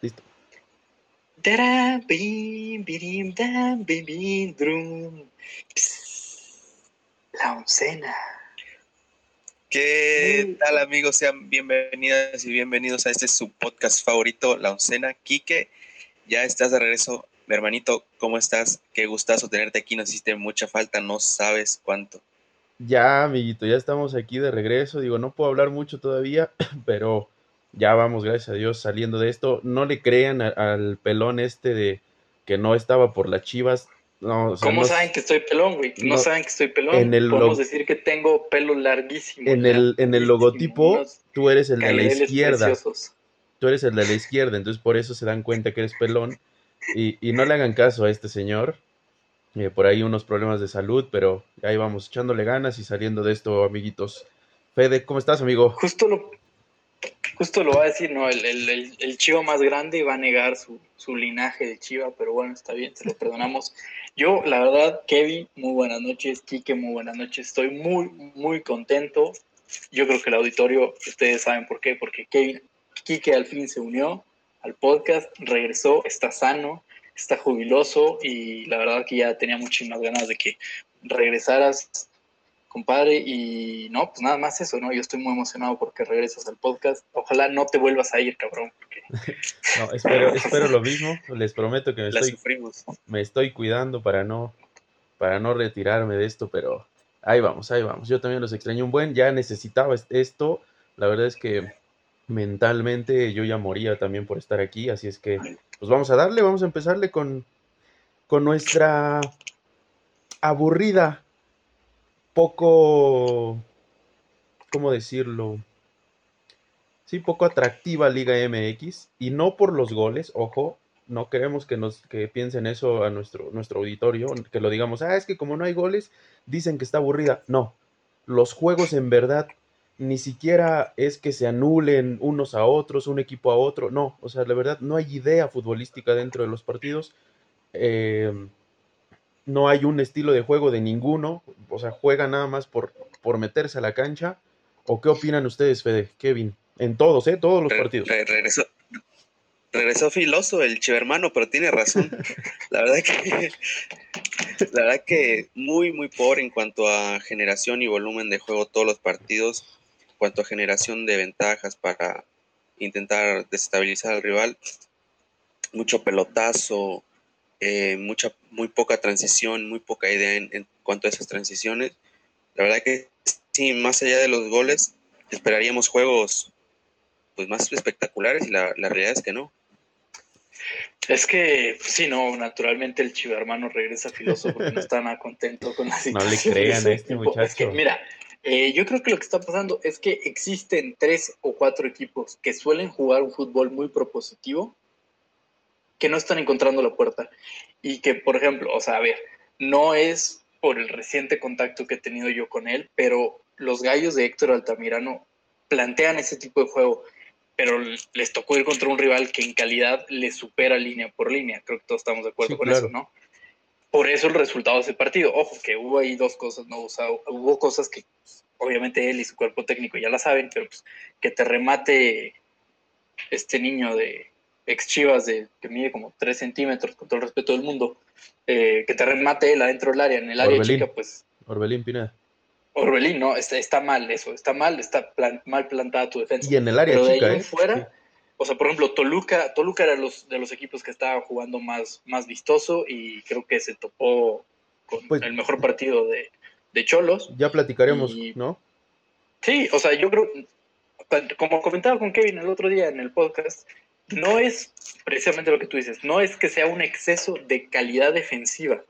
Listo. La oncena. ¿Qué tal amigos? Sean bienvenidas y bienvenidos a este su podcast favorito, La Oncena. Quique, ya estás de regreso. Mi hermanito, ¿cómo estás? Qué gustazo tenerte aquí. Nos hiciste mucha falta, no sabes cuánto. Ya, amiguito, ya estamos aquí de regreso. Digo, no puedo hablar mucho todavía, pero ya vamos, gracias a Dios, saliendo de esto. No le crean al pelón este de que no estaba por las chivas. No, ¿Cómo saben que estoy pelón, güey? No, saben que estoy pelón. En el Podemos decir que tengo pelo larguísimo. En el, en el logotipo, tú eres el de la izquierda. Tú eres el de la izquierda, entonces por eso se dan cuenta que eres pelón. Y, y no le hagan caso a este señor. Eh, por ahí unos problemas de salud, pero ahí vamos echándole ganas y saliendo de esto, amiguitos. Fede, ¿cómo estás, amigo? Justo lo, Justo lo va a decir, no, el, el, el, chivo más grande va a negar su, su, linaje de chiva, pero bueno, está bien, se lo perdonamos. Yo, la verdad, Kevin, muy buenas noches, Kike, muy buenas noches, estoy muy, muy contento. Yo creo que el auditorio, ustedes saben por qué, porque Kevin, Kike al fin se unió al podcast, regresó, está sano, está jubiloso y la verdad que ya tenía muchísimas ganas de que regresaras compadre. Y no, pues nada más eso, ¿no? Yo estoy muy emocionado porque regresas al podcast. Ojalá no te vuelvas a ir, cabrón. no, espero, espero lo mismo. Les prometo que me estoy, me estoy cuidando para no, para no retirarme de esto, pero ahí vamos, ahí vamos. Yo también los extraño un buen, ya necesitaba esto. La verdad es que mentalmente yo ya moría también por estar aquí, así es que pues vamos a darle, vamos a empezarle con, con nuestra aburrida poco, ¿cómo decirlo? Sí, poco atractiva Liga MX y no por los goles, ojo, no queremos que nos que piensen eso a nuestro, nuestro auditorio, que lo digamos, ah, es que como no hay goles, dicen que está aburrida. No, los juegos en verdad ni siquiera es que se anulen unos a otros, un equipo a otro, no, o sea, la verdad no hay idea futbolística dentro de los partidos. Eh, no hay un estilo de juego de ninguno, o sea, juega nada más por, por meterse a la cancha. ¿O qué opinan ustedes, Fede, Kevin? En todos, ¿eh? Todos los partidos. regresó, regresó filoso el chivermano, pero tiene razón. la verdad que la verdad que muy, muy pobre en cuanto a generación y volumen de juego todos los partidos, en cuanto a generación de ventajas para intentar desestabilizar al rival. Mucho pelotazo, eh, mucha, muy poca transición, muy poca idea en, cuanto a esas transiciones. La verdad que sí, más allá de los goles, esperaríamos juegos pues más espectaculares y la, realidad es que no. Es que, pues, sí, no, naturalmente el chivo hermano regresa filoso porque no está nada contento con la situación. No le crean a este muchacho. mira, eh, yo creo que lo que está pasando es que existen tres o cuatro equipos que suelen jugar un fútbol muy propositivo que no están encontrando la puerta. Y que, por ejemplo, o sea, a ver, no es por el reciente contacto que he tenido yo con él, pero los gallos de Héctor Altamirano plantean ese tipo de juego, pero les tocó ir contra un rival que en calidad le supera línea por línea. Creo que todos estamos de acuerdo con eso, ¿no? Por eso el resultado de ese partido. Ojo, que hubo ahí dos cosas, ¿no? O sea, hubo cosas que obviamente él y su cuerpo técnico ya la saben, pero pues, que te remate este niño de, ex Chivas de, que mide como 3 centímetros, con todo el respeto del mundo, eh, que te remate él adentro del área, en el área chica, pues. Orbelín Pineda. Orbelín, no, está, está mal eso, está mal, está mal plantada tu defensa. Y en el área Pero chica, de ahí ¿eh? fuera, o sea, por ejemplo, Toluca, Toluca era los, de los equipos que estaba jugando más, más vistoso y creo que se topó con pues el mejor partido de, de Cholos. Ya platicaremos, ¿no? Sí, o sea, yo creo, como comentaba con Kevin el otro día en el podcast, no es precisamente lo que tú dices, no es que sea un exceso de calidad defensiva,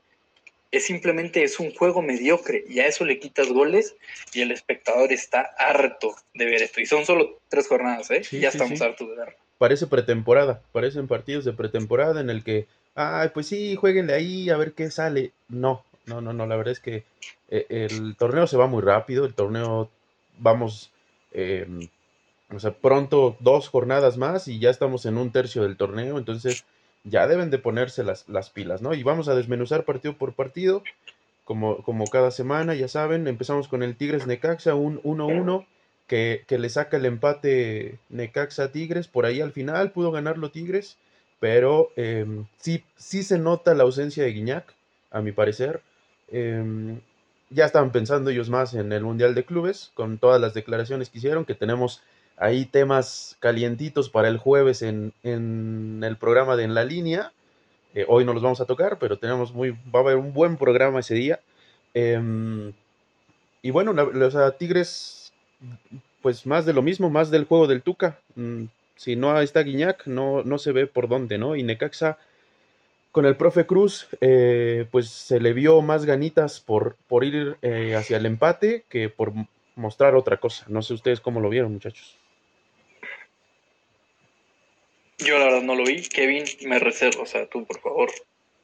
es simplemente es un juego mediocre y a eso le quitas goles y el espectador está harto de ver esto. Y son solo tres jornadas, ¿eh? ya estamos hartos de verlo. Parece pretemporada, parecen partidos de pretemporada en el que, ay, pues sí, jueguenle ahí a ver qué sale. No, no, no, no, la verdad es que eh, el torneo se va muy rápido, el torneo vamos... Eh, o sea, pronto dos jornadas más y ya estamos en un tercio del torneo, entonces ya deben de ponerse las, las pilas, ¿no? Y vamos a desmenuzar partido por partido, como, como cada semana, ya saben, empezamos con el Tigres Necaxa, un 1-1, que, le saca el empate Necaxa Tigres, por ahí al final pudo ganarlo Tigres, pero em, sí, sí se nota la ausencia de Guiñac, a mi parecer. Em, ya estaban pensando ellos más en el Mundial de Clubes, con todas las declaraciones que hicieron, que tenemos ahí temas calientitos para el jueves en, el programa de En la Línea. Eh, hoy no los vamos a tocar, pero tenemos muy, va a haber un buen programa ese día. Em, y bueno, los Tigres, pues más de lo mismo, más del juego del Tuca. Mm, si no está Guiñac, no, no se ve por dónde, ¿no? Y Necaxa, con el profe Cruz, eh, pues se le vio más ganitas por, por ir eh, hacia el empate que por mostrar otra cosa. No sé ustedes cómo lo vieron, muchachos. Yo la verdad no lo vi. Kevin, me reservo, o sea, tú por favor.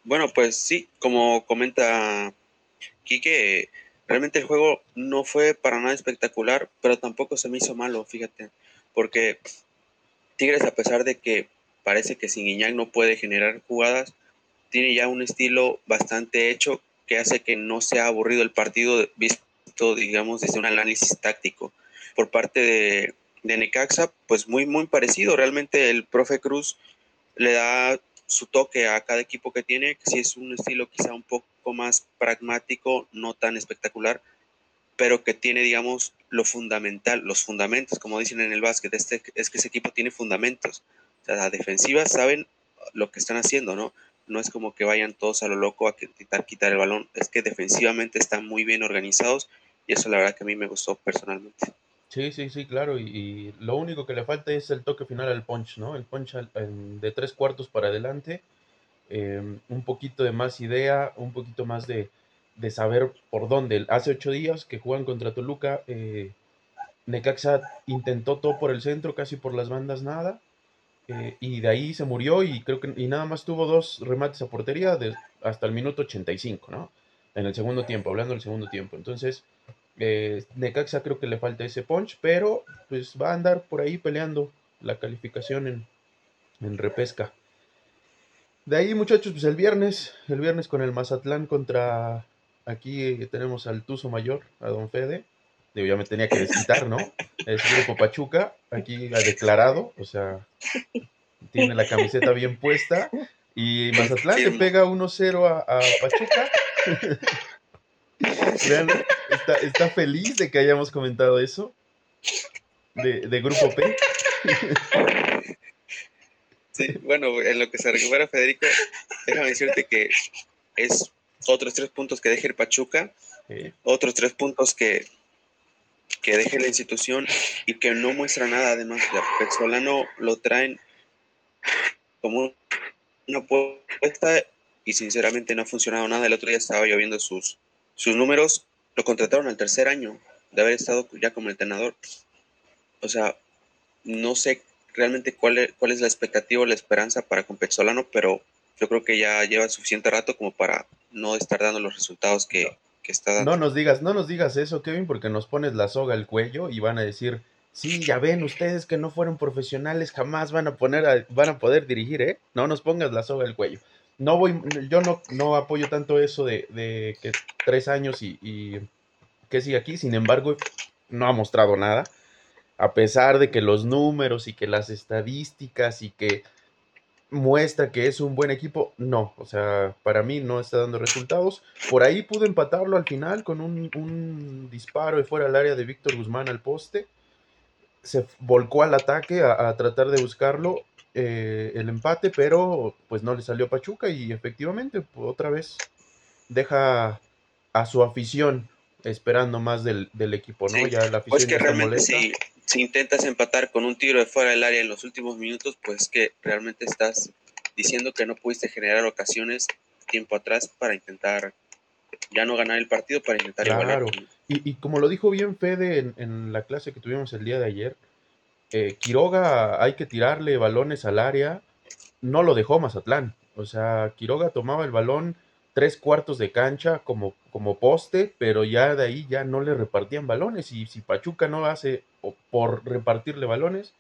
Bueno, pues sí, como comenta Quique, realmente el juego no fue para nada espectacular, pero tampoco se me hizo malo, fíjate, porque Tigres, a pesar de que parece que sin Iñak no puede generar jugadas, tiene ya un estilo bastante hecho que hace que no sea aburrido el partido visto, digamos, desde un análisis táctico. Por parte de, de Necaxa, pues muy, muy parecido. Realmente el profe Cruz le da su toque a cada equipo que tiene, que es un estilo quizá un poco más pragmático, no tan espectacular, pero que tiene, digamos, lo fundamental, los fundamentos, como dicen en el básquet, este, es que ese equipo tiene fundamentos. O sea, la saben lo que están haciendo, ¿no? No es como que vayan todos a lo loco a intentar quitar el balón, es que defensivamente están muy bien organizados y eso la verdad que a mí me gustó personalmente. Sí, sí, sí, claro. Y, lo único que le falta es el toque final al punch, ¿no? El punch de tres cuartos para adelante. Em, un poquito de más idea, un poquito más de, saber por dónde. Hace ocho días que juegan contra Toluca, eh, Necaxa intentó todo por el centro, casi por las bandas nada. Eh, y de ahí se murió y creo que y nada más tuvo dos remates a portería hasta el minuto 85, ¿no? En el segundo tiempo, hablando del segundo tiempo. Entonces, eh, Necaxa creo que le falta ese punch, pero pues va a andar por ahí peleando la calificación en, en repesca. De ahí, muchachos, pues el viernes, el viernes con el Mazatlán contra. Aquí tenemos al Tuzo Mayor, a Don Fede. Digo, ya me tenía que desquitar, ¿no? Es Grupo Pachuca, aquí ha declarado, o sea, tiene la camiseta bien puesta. Y Mazatlán le pega 1-0 a, a Pachuca. Vean, está, feliz de que hayamos comentado eso. De, Grupo P. Sí, bueno, en lo que se recupera Federico, déjame decirte que es otros tres puntos que deje el Pachuca, otros tres puntos que, que deje la institución y que no muestra nada. Además, el Solano lo traen como una apuesta y sinceramente no ha funcionado nada. El otro día estaba lloviendo sus, sus números lo contrataron al tercer año de haber estado ya como entrenador. O sea, no sé realmente cuál es, cuál es la expectativa o la esperanza para con Solano, pero yo creo que ya lleva suficiente rato como para no estar dando los resultados que, está dando. No nos digas, no nos digas eso, Kevin, porque nos pones la soga al cuello y van a decir, sí, ya ven, ustedes que no fueron profesionales jamás van a poner van a poder dirigir, ¿eh? No nos pongas la soga al cuello no voy, yo no, no apoyo tanto eso de, que tres años y, que sigue aquí, sin embargo, no ha mostrado nada, a pesar de que los números y que las estadísticas y que muestra que es un buen equipo, no, o sea, para mí no está dando resultados. Por ahí pudo empatarlo al final con un, un disparo de fuera del área de Víctor Guzmán al poste. Se volcó al ataque a tratar de buscarlo eh, el empate, pero pues no le salió Pachuca y efectivamente otra vez deja a su afición esperando más del, equipo, ¿no? Ya la pues que realmente si, si, intentas empatar con un tiro de fuera del área en los últimos minutos, pues que realmente estás diciendo que no pudiste generar ocasiones tiempo atrás para intentar ya no ganar el partido, para intentar claro. Y, y, como lo dijo bien Fede en, en la clase que tuvimos el día de ayer, eh, Quiroga hay que tirarle balones al área, no lo dejó Mazatlán. O sea, Quiroga tomaba el balón tres cuartos de cancha como, como poste, pero ya de ahí ya no le repartían balones. Y si Pachuca no hace por repartirle balones,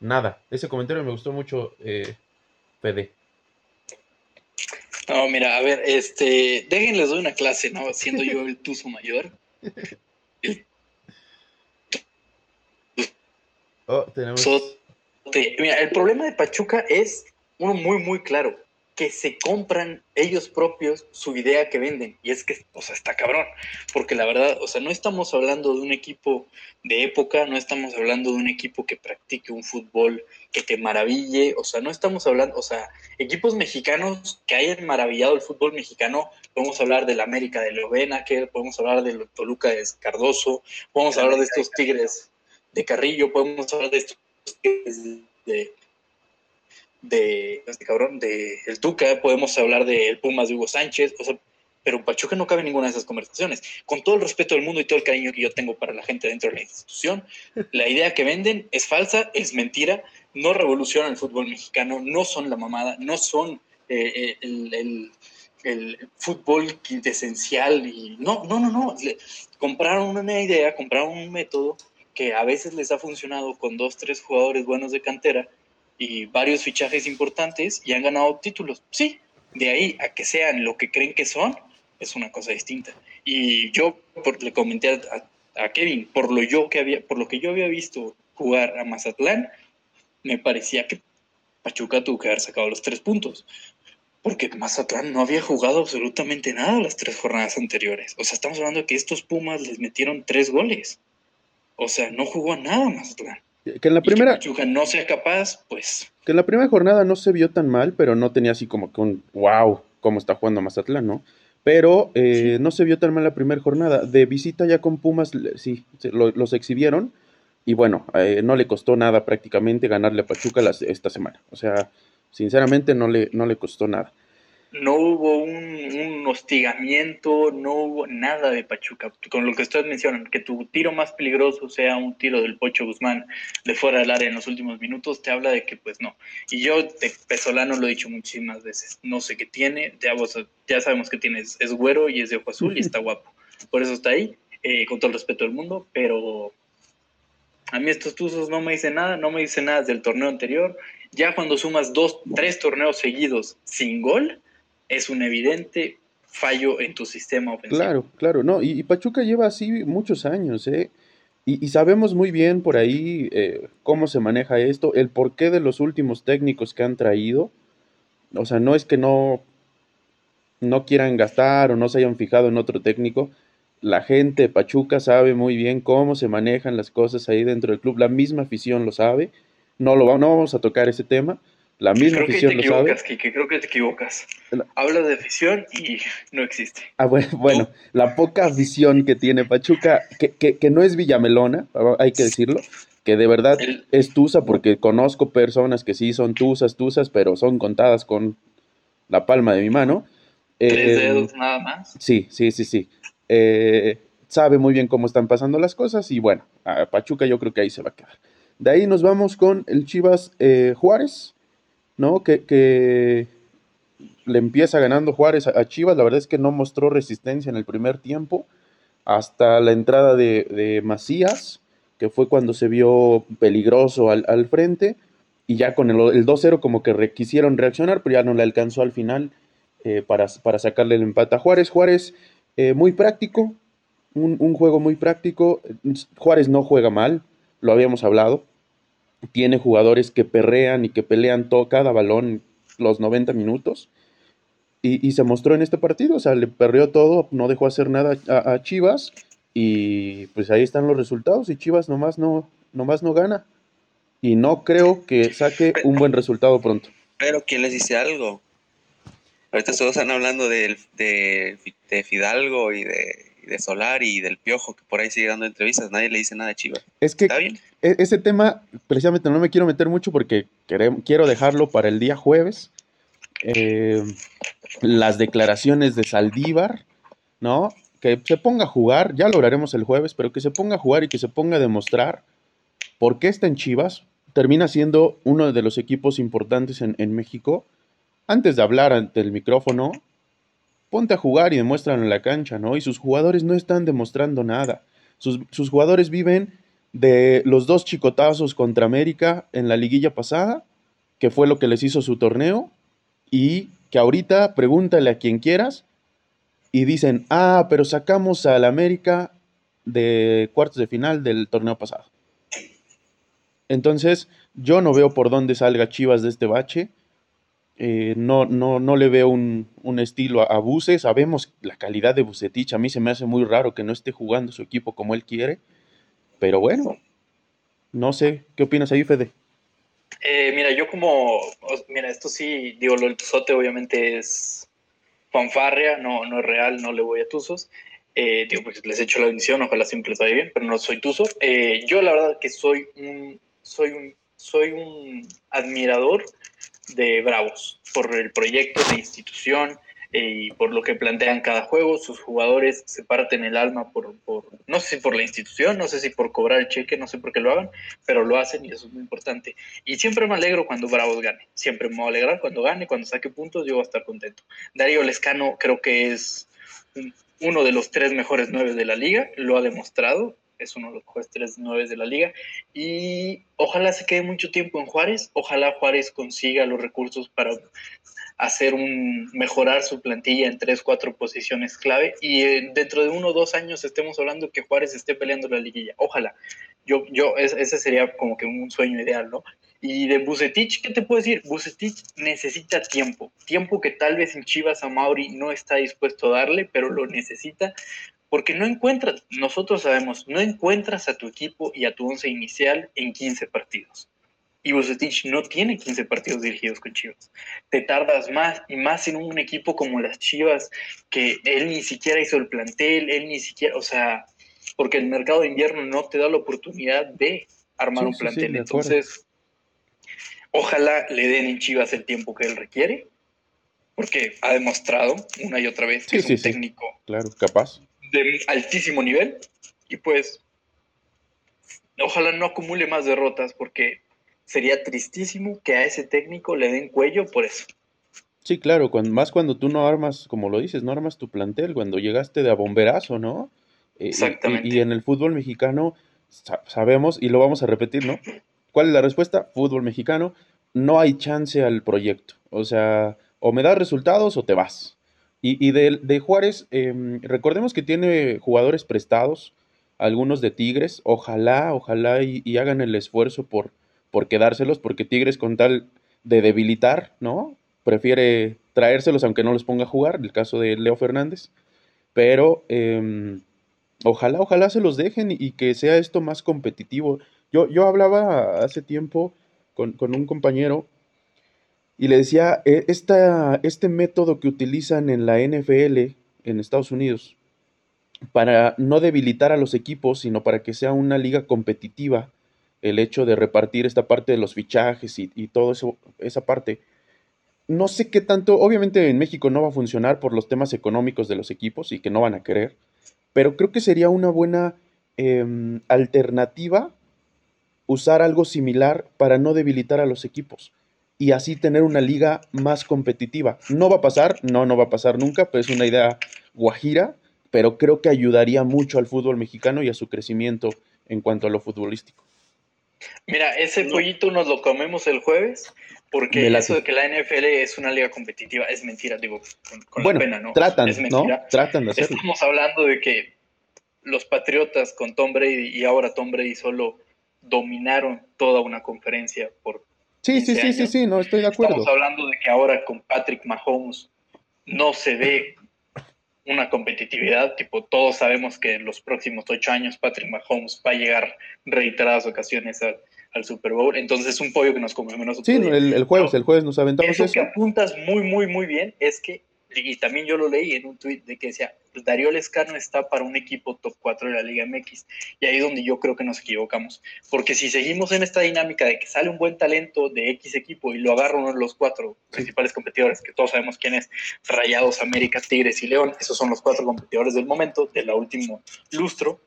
nada. Ese comentario me gustó mucho, eh, Fede. No, mira, a ver, este, déjenles doy una clase, ¿no? Siendo yo el tuzo mayor. Oh, tenemos... Mira, el problema de Pachuca es uno muy, muy claro que se compran ellos propios su idea que venden. Y es que, o sea, está cabrón. Porque la verdad, o sea, no estamos hablando de un equipo de época, no estamos hablando de un equipo que practique un fútbol que te maraville, o sea, no estamos hablando, o sea, equipos mexicanos que hayan maravillado el fútbol mexicano, podemos hablar del América de que podemos hablar del Toluca de Cardoso, podemos hablar de estos Tigres de Carrillo, podemos hablar de estos Tigres de de este cabrón, de el Tuca, podemos hablar del Pumas de Hugo Sánchez, o sea, pero Pachuca no cabe ninguna de esas conversaciones. Con todo el respeto del mundo y todo el cariño que yo tengo para la gente dentro de la institución, la idea que venden es falsa, es mentira, no revolucionan el fútbol mexicano, no son la mamada, no son eh, eh, el, el, el, fútbol esencial y no, no, no, no. Compraron una idea, compraron un método que a veces les ha funcionado con dos, tres jugadores buenos de cantera y varios fichajes importantes y han ganado títulos. Sí, de ahí a que sean lo que creen que son, es una cosa distinta. Y yo por, le comenté a, Kevin, por lo, yo que había, por lo que yo había visto jugar a Mazatlán, me parecía que Pachuca tuvo que haber sacado los tres puntos. Porque Mazatlán no había jugado absolutamente nada las tres jornadas anteriores. O sea, estamos hablando de que estos Pumas les metieron tres goles. O sea, no jugó nada Mazatlán. Que en la primera. que no sea capaz, pues. Que en la primera jornada no se vio tan mal, pero no tenía así como que un wow, cómo está jugando Mazatlán, ¿no? Pero eh, no se vio tan mal la primera jornada. De visita ya con Pumas, sí, los exhibieron. Y bueno, eh, no le costó nada prácticamente ganarle a Pachuca esta semana. O sea, sinceramente no le, no le costó nada no hubo un, hostigamiento, no hubo nada de Pachuca. Con lo que ustedes mencionan, que tu tiro más peligroso sea un tiro del Pocho Guzmán de fuera del área en los últimos minutos, te habla de que pues no. Y yo de Pesolano lo he dicho muchísimas veces, no sé qué tiene, ya, ya sabemos que tiene, es, güero y es de ojo azul y está guapo. Por eso está ahí, eh, con todo el respeto del mundo, pero a mí estos tuzos no me dicen nada, no me dicen nada del torneo anterior. Ya cuando sumas dos, tres torneos seguidos sin gol, es un evidente fallo en tu sistema ofensivo. Claro, claro, no, y, Pachuca lleva así muchos años, ¿eh? Y, sabemos muy bien por ahí eh, cómo se maneja esto, el porqué de los últimos técnicos que han traído. O sea, no es que no, no quieran gastar o no se hayan fijado en otro técnico. La gente de Pachuca sabe muy bien cómo se manejan las cosas ahí dentro del club. La misma afición lo sabe. No, lo, no vamos a tocar ese tema, la misma creo afición que te equivocas, Kike, creo que te equivocas. Hablas de afición y no existe. Ah, bueno, bueno la poca afición que tiene Pachuca, que, que, no es Villamelona, hay que decirlo, que de verdad es tusa, porque conozco personas que sí son tusas, tusas, pero son contadas con la palma de mi mano. Tres eh, dedos nada más. Sí, sí, sí, sí. Eh, sabe muy bien cómo están pasando las cosas y bueno, a Pachuca yo creo que ahí se va a quedar. De ahí nos vamos con el Chivas eh, Juárez. ¿No? Que, le empieza ganando Juárez a, Chivas. La verdad es que no mostró resistencia en el primer tiempo hasta la entrada de, Macías, que fue cuando se vio peligroso al, frente. Y ya con el, el 2-0 como que quisieron reaccionar, pero ya no le alcanzó al final eh, para, sacarle el empate a Juárez. Juárez eh, muy práctico, un, un, juego muy práctico. Juárez no juega mal, lo habíamos hablado tiene jugadores que perrean y que pelean todo, cada balón los 90 minutos. Y, se mostró en este partido, o sea, le perreó todo, no dejó hacer nada a, Chivas y pues ahí están los resultados y Chivas nomás no, nomás no gana. Y no creo que saque un buen resultado pronto. Pero ¿quién les dice algo? Ahorita todos están hablando de, de, de Fidalgo y de de Solar y del Piojo, que por ahí sigue dando entrevistas, nadie le dice nada a Chivas. Es que ¿Está bien? E-, ese tema, precisamente no me quiero meter mucho porque quiero dejarlo para el día jueves. Eh, las declaraciones de Saldívar, ¿no? Que se ponga a jugar, ya lo haremos el jueves, pero que se ponga a jugar y que se ponga a demostrar por qué está en Chivas. Termina siendo uno de los equipos importantes en, en México. Antes de hablar ante el micrófono, ponte a jugar y demuéstralo en la cancha, ¿no? Y sus jugadores no están demostrando nada. Sus, jugadores viven de los dos chicotazos contra América en la liguilla pasada, que fue lo que les hizo su torneo, y que ahorita pregúntale a quien quieras y dicen, ah, pero sacamos al América de cuartos de final del torneo pasado. Entonces, yo no veo por dónde salga Chivas de este bache. Eh, no, no, no le veo un, estilo a, Buce. Sabemos la calidad de Bucetich. A mí se me hace muy raro que no esté jugando su equipo como él quiere. Pero bueno, no sé. ¿Qué opinas ahí, Fede? Eh, mira, yo como, mira, esto sí, digo, lo del Tuzote obviamente es fanfarria, no, no es real, no le voy a Tuzos. Eh, digo, pues les echo la bendición, ojalá siempre les vaya bien, pero no soy Tuzo. Eh, yo la verdad que soy un, soy un, soy un admirador de Bravos por el proyecto de institución, y por lo que plantean cada juego. Sus jugadores se parten el alma por, no sé si por la institución, no sé si por cobrar el cheque, no sé por qué lo hagan, pero lo hacen y eso es muy importante. Y siempre me alegro cuando Bravos gane. Siempre me voy a alegrar cuando gane, cuando saque puntos, yo voy a estar contento. Darío Lescano creo que es uno de los tres mejores nueve de la liga, lo ha demostrado. Es uno de los mejores tres de la liga. Y ojalá se quede mucho tiempo en Juárez. Ojalá Juárez consiga los recursos para hacer un mejorar su plantilla en tres, cuatro posiciones clave y eh, dentro de uno o dos años estemos hablando que Juárez esté peleando la liguilla. Ojalá. Yo, yo, ese sería como que un sueño ideal, ¿no? Y de Bucetich, ¿qué te puedo decir? Bucetich necesita tiempo, tiempo que tal vez en Chivas a Mauri no está dispuesto a darle, pero lo necesita porque no encuentras, nosotros sabemos, no encuentras a tu equipo y a tu once inicial en 15 partidos y Bucetich no tiene 15 partidos dirigidos con Chivas. Te tardas más y más en un equipo como las Chivas, que él ni siquiera hizo el plantel, él ni siquiera, o sea, porque el mercado de invierno no te da la oportunidad de armar un plantel. Entonces, ojalá le den en Chivas el tiempo que él requiere, porque ha demostrado una y otra vez que es un técnico claro, capaz. De altísimo nivel y pues ojalá no acumule más derrotas porque sería tristísimo que a ese técnico le den cuello por eso. Sí, claro, más cuando tú no armas, como lo dices, no armas tu plantel, cuando llegaste de a bomberazo, ¿no? Eh, Exactamente. Y, en el fútbol mexicano sabemos, y lo vamos a repetir, ¿no? ¿Cuál es la respuesta? Fútbol mexicano, no hay chance al proyecto. O sea, o me das resultados o te vas. Y, de, Juárez, em, recordemos que tiene jugadores prestados, algunos de Tigres, ojalá, ojalá y hagan el esfuerzo por, por quedárselos, porque Tigres con tal de debilitar, ¿no? Prefiere traérselos aunque no los ponga a jugar, el caso de Leo Fernández. Pero em, ojalá, ojalá se los dejen y, que sea esto más competitivo. Yo, yo hablaba hace tiempo con, un compañero y le decía, e, este método que utilizan en la NFL en Estados Unidos, para no debilitar a los equipos, sino para que sea una liga competitiva, el hecho de repartir esta parte de los fichajes y, y eso, esa parte. No sé qué tanto, obviamente en México no va a funcionar por los temas económicos de los equipos y que no van a querer, pero creo que sería una buena em, alternativa usar algo similar para no debilitar a los equipos y así tener una liga más competitiva. No va a pasar, no, no va a pasar nunca, pero es una idea guajira, pero creo que ayudaría mucho al fútbol mexicano y a su crecimiento en cuanto a lo futbolístico. Mira, ese pollito nos lo comemos el jueves, porque eso de que la NFL es una liga competitiva es mentira, digo, con, la pena, ¿no? Tratan, ¿no? Tratan de hacerlo. Estamos hablando de que los Patriotas con Tom Brady y ahora Tom Brady solo dominaron toda una conferencia por. Sí, sí, sí, sí, sí, no estoy de acuerdo. Estamos hablando de que ahora con Patrick Mahomes no se ve una competitividad, tipo, todos sabemos que en los próximos ocho años Patrick Mahomes va a llegar reiteradas ocasiones al, Super Bowl, entonces es un pollo que nos comemos. Sí, el, el, jueves, el jueves nos aventamos eso. Eso que apuntas muy, muy, muy bien es que y también yo lo leí en un tuit de que decía, Darío Lescano está para un equipo top 4 de la Liga MX. Y ahí es donde yo creo que nos equivocamos. Porque si seguimos en esta dinámica de que sale un buen talento de X equipo y lo agarra uno de los cuatro principales competidores, que todos sabemos quién es, Rayados, América, Tigres y León, esos son los cuatro competidores del momento, de la último lustro,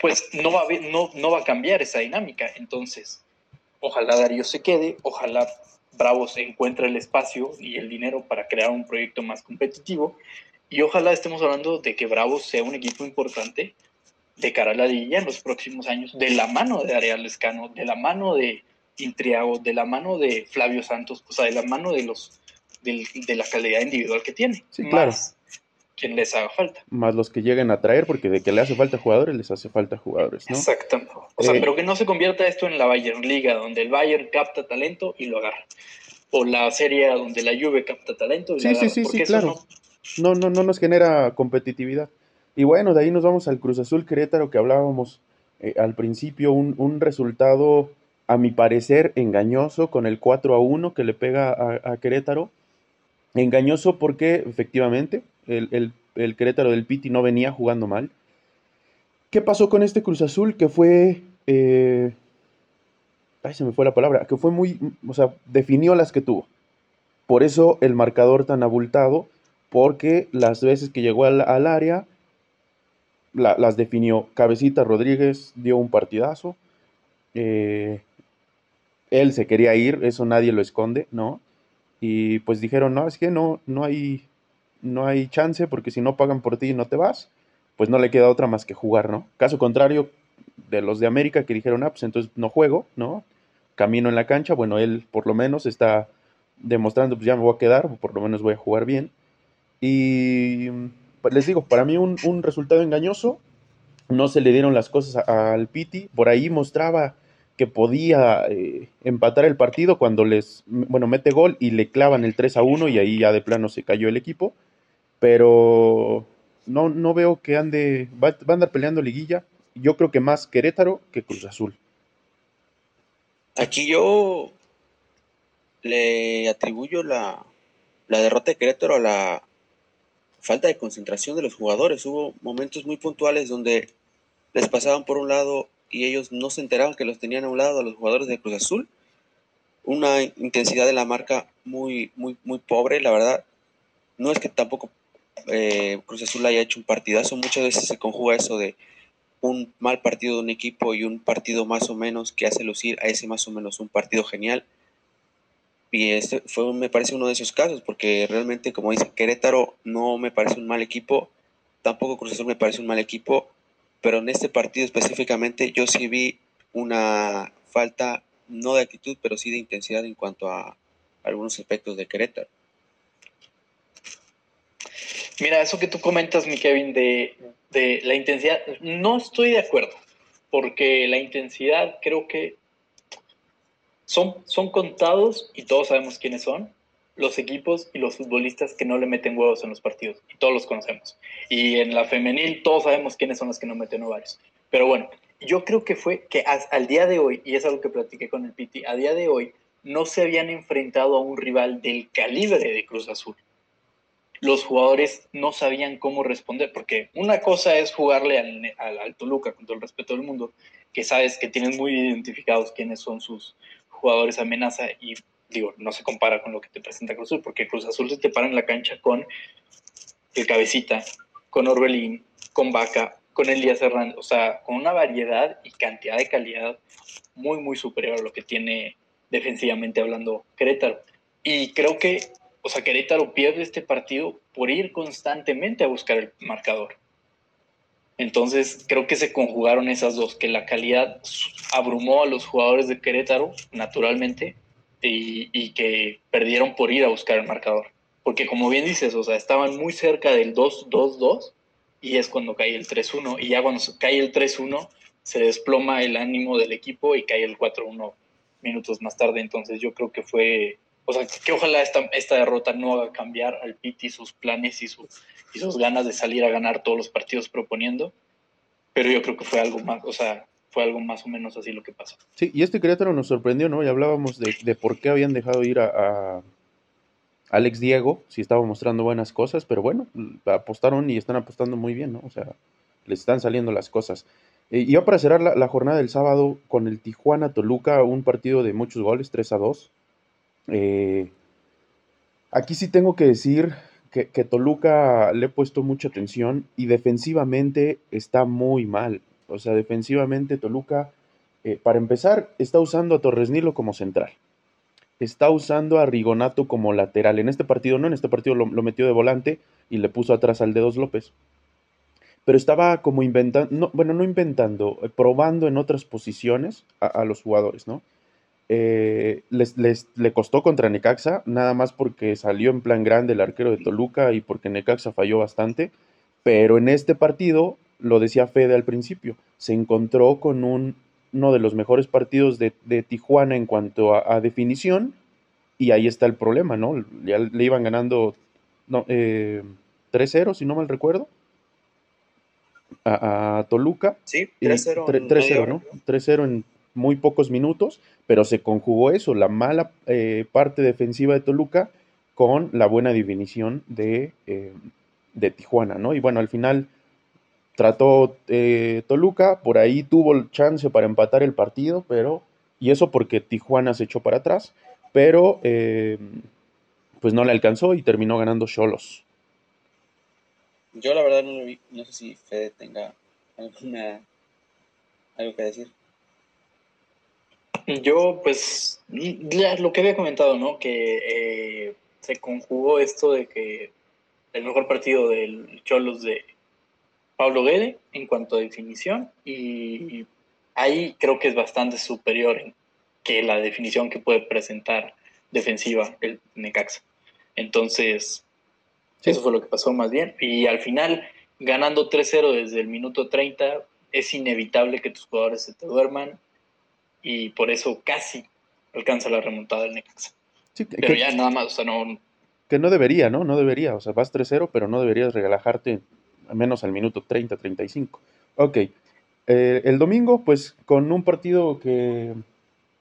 pues no va, a, no, no va a cambiar esa dinámica. Entonces, ojalá Darío se quede, ojalá Bravos encuentra el espacio y el dinero para crear un proyecto más competitivo. Y ojalá estemos hablando de que Bravos sea un equipo importante de cara a la liga en los próximos años, de la mano de Areal Lescano, de la mano de Intriago, de la mano de Flavio Santos, o sea, de la mano de los de, la calidad individual que tiene. Sí, claro. Quien les haga falta. Más los que lleguen a traer, porque de que le hace falta jugadores, les hace falta jugadores, ¿no? Exactamente. O sea, Eh, pero que no se convierta esto en la Bayern Liga, donde el Bayern capta talento y lo agarra. O la Serie donde la Juve capta talento y Sí, lo sí, agarra. sí, sí, eso claro. no- No, no, no nos genera competitividad. Y bueno, de ahí nos vamos al Cruz Azul Querétaro que hablábamos eh, al principio, un, un resultado, a mi parecer, engañoso con el 4 a 1 que le pega a, a Querétaro. Engañoso porque efectivamente el, el- el Querétaro del Piti no venía jugando mal. ¿Qué pasó con este Cruz Azul? Que fue... eh, ay, se me fue la palabra. Que fue muy... O sea, definió las que tuvo. Por eso el marcador tan abultado, porque las veces que llegó al, al área, la- las definió. Cabecita Rodríguez dio un partidazo. eh, él se quería ir, eso nadie lo esconde, ¿no? Y pues dijeron, no, es que no, no hay, no hay chance, porque si no pagan por ti y no te vas, pues no le queda otra más que jugar, ¿no? Caso contrario de los de América que dijeron, ah, pues entonces no juego, ¿no? Camino en la cancha, bueno, él por lo menos está demostrando, pues ya me voy a quedar, por lo menos voy a jugar bien. Y pues, les digo, para mí un, un resultado engañoso, no se le dieron las cosas al Piti, por ahí mostraba que podía eh, empatar el partido cuando les, bueno, mete gol y le clavan el 3 a 1 y ahí ya de plano se cayó el equipo, pero no, no veo que ande, va, va a andar peleando liguilla, yo creo que más Querétaro que Cruz Azul. Aquí yo le atribuyo la, la derrota de Querétaro a la falta de concentración de los jugadores. Hubo momentos muy puntuales donde les pasaban por un lado y ellos no se enteraban que los tenían a un lado a los jugadores de Cruz Azul. Una intensidad de la marca muy, muy, muy pobre, la verdad. No es que tampoco eh, Cruz Azul haya hecho un partidazo, muchas veces se conjuga eso de un mal partido de un equipo y un partido más o menos que hace lucir a ese más o menos un partido genial. Y este fue, me parece, uno de esos casos, porque realmente, como dice Querétaro, no me parece un mal equipo, tampoco Cruz Azul me parece un mal equipo, pero en este partido específicamente yo sí vi una falta, no de actitud, pero sí de intensidad en cuanto a algunos aspectos de Querétaro. Mira, eso que tú comentas, mi Kevin, de, de la intensidad, no estoy de acuerdo, porque la intensidad creo que son, son contados, y todos sabemos quiénes son, los equipos y los futbolistas que no le meten huevos en los partidos, y todos los conocemos. Y en la femenil todos sabemos quiénes son los que no meten ovarios. Pero bueno, yo creo que fue que al día de hoy, y es algo que platiqué con el Piti, a día de hoy no se habían enfrentado a un rival del calibre de Cruz Azul los jugadores no sabían cómo responder, porque una cosa es jugarle al, al, al, Toluca, con todo el respeto del mundo, que sabes que tienes muy identificados quiénes son sus jugadores amenaza y digo, no se compara con lo que te presenta Cruz Azul, porque Cruz Azul se te para en la cancha con el Cabecita, con Orbelín, con Vaca, con Elías Hernández, o sea, con una variedad y cantidad de calidad muy, muy superior a lo que tiene defensivamente hablando Querétaro. Y creo que o sea, Querétaro pierde este partido por ir constantemente a buscar el marcador. Entonces, creo que se conjugaron esas dos, que la calidad abrumó a los jugadores de Querétaro, naturalmente, y, y que perdieron por ir a buscar el marcador. Porque como bien dices, o sea, estaban muy cerca del 2-2-2 y es cuando cae el 3-1. Y ya cuando cae el 3-1, se desploma el ánimo del equipo y cae el 4-1 minutos más tarde. Entonces, yo creo que fue o sea, que ojalá esta, esta derrota no haga cambiar al Piti sus planes y, y sus ganas de salir a ganar todos los partidos proponiendo. Pero yo creo que fue algo más, o sea, fue algo más o menos así lo que pasó. Sí, y este Querétaro nos sorprendió, ¿no? Y hablábamos de, de por qué habían dejado ir a, Alex Diego, si estaba mostrando buenas cosas, pero bueno, apostaron y están apostando muy bien, ¿no? O sea, les están saliendo las cosas. Eh, y para cerrar la, la, jornada del sábado con el Tijuana Toluca, un partido de muchos goles, 3 a 2. Eh, aquí sí tengo que decir que, Toluca le he puesto mucha atención y defensivamente está muy mal. O sea, defensivamente Toluca, eh, para empezar, está usando a Torres Nilo como central. Está usando a Rigonato como lateral. En este partido no, en este partido lo, metió de volante y le puso atrás al Dedos López. Pero estaba como inventando, no, bueno, no inventando, eh, probando en otras posiciones a los jugadores, ¿no? Eh, les, le costó contra Necaxa, nada más porque salió en plan grande el arquero de Toluca y porque Necaxa falló bastante, pero en este partido, lo decía Fede al principio, se encontró con un, uno de los mejores partidos de, Tijuana en cuanto a, definición, y ahí está el problema, ¿no? Ya le iban ganando no, 3-0, eh, si no mal recuerdo, a, Toluca. Sí, 3-0. 3-0, ¿no? 3-0 en muy pocos minutos, pero se conjugó eso, la mala eh, parte defensiva de Toluca con la buena definición de, eh, de, Tijuana, ¿no? Y bueno, al final trató eh, Toluca, por ahí tuvo el chance para empatar el partido, pero, y eso porque Tijuana se echó para atrás, pero pues no le alcanzó y terminó ganando Cholos. Yo la verdad no lo vi, no sé si Fede tenga alguna algo que decir. Yo, pues, lo que había comentado, ¿no? Que eh, se conjugó esto de que el mejor partido del Cholos de Pablo Guede en cuanto a definición y ahí creo que es bastante superior que la definición que puede presentar defensiva el Necaxa. Entonces, eso fue lo que pasó más bien. Y al final, ganando 3-0 desde el minuto 30, es inevitable que tus jugadores se te duerman y por eso casi alcanza la remontada del Necaxa. pero ya nada más, o sea, no... Que no debería, ¿no? No debería, o sea, vas 3-0, pero no deberías relajarte al menos al minuto 30, 35. Ok, eh, el domingo, pues con un partido que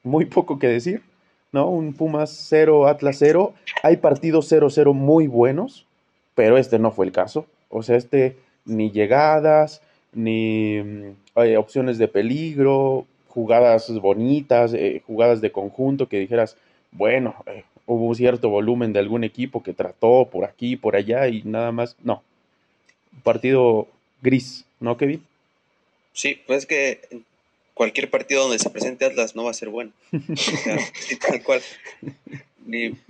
muy poco que decir, ¿no? Un Pumas 0, Atlas 0. Hay partidos 0-0 muy buenos, pero este no fue el caso. O sea, este ni llegadas, ni mm, opciones de peligro, jugadas bonitas, eh, jugadas de conjunto que dijeras, bueno, eh, hubo cierto volumen de algún equipo que trató por aquí, por allá y nada más. No. partido gris, ¿no, Kevin? Sí, pues que cualquier partido donde se presente Atlas no va a ser bueno. tal cual.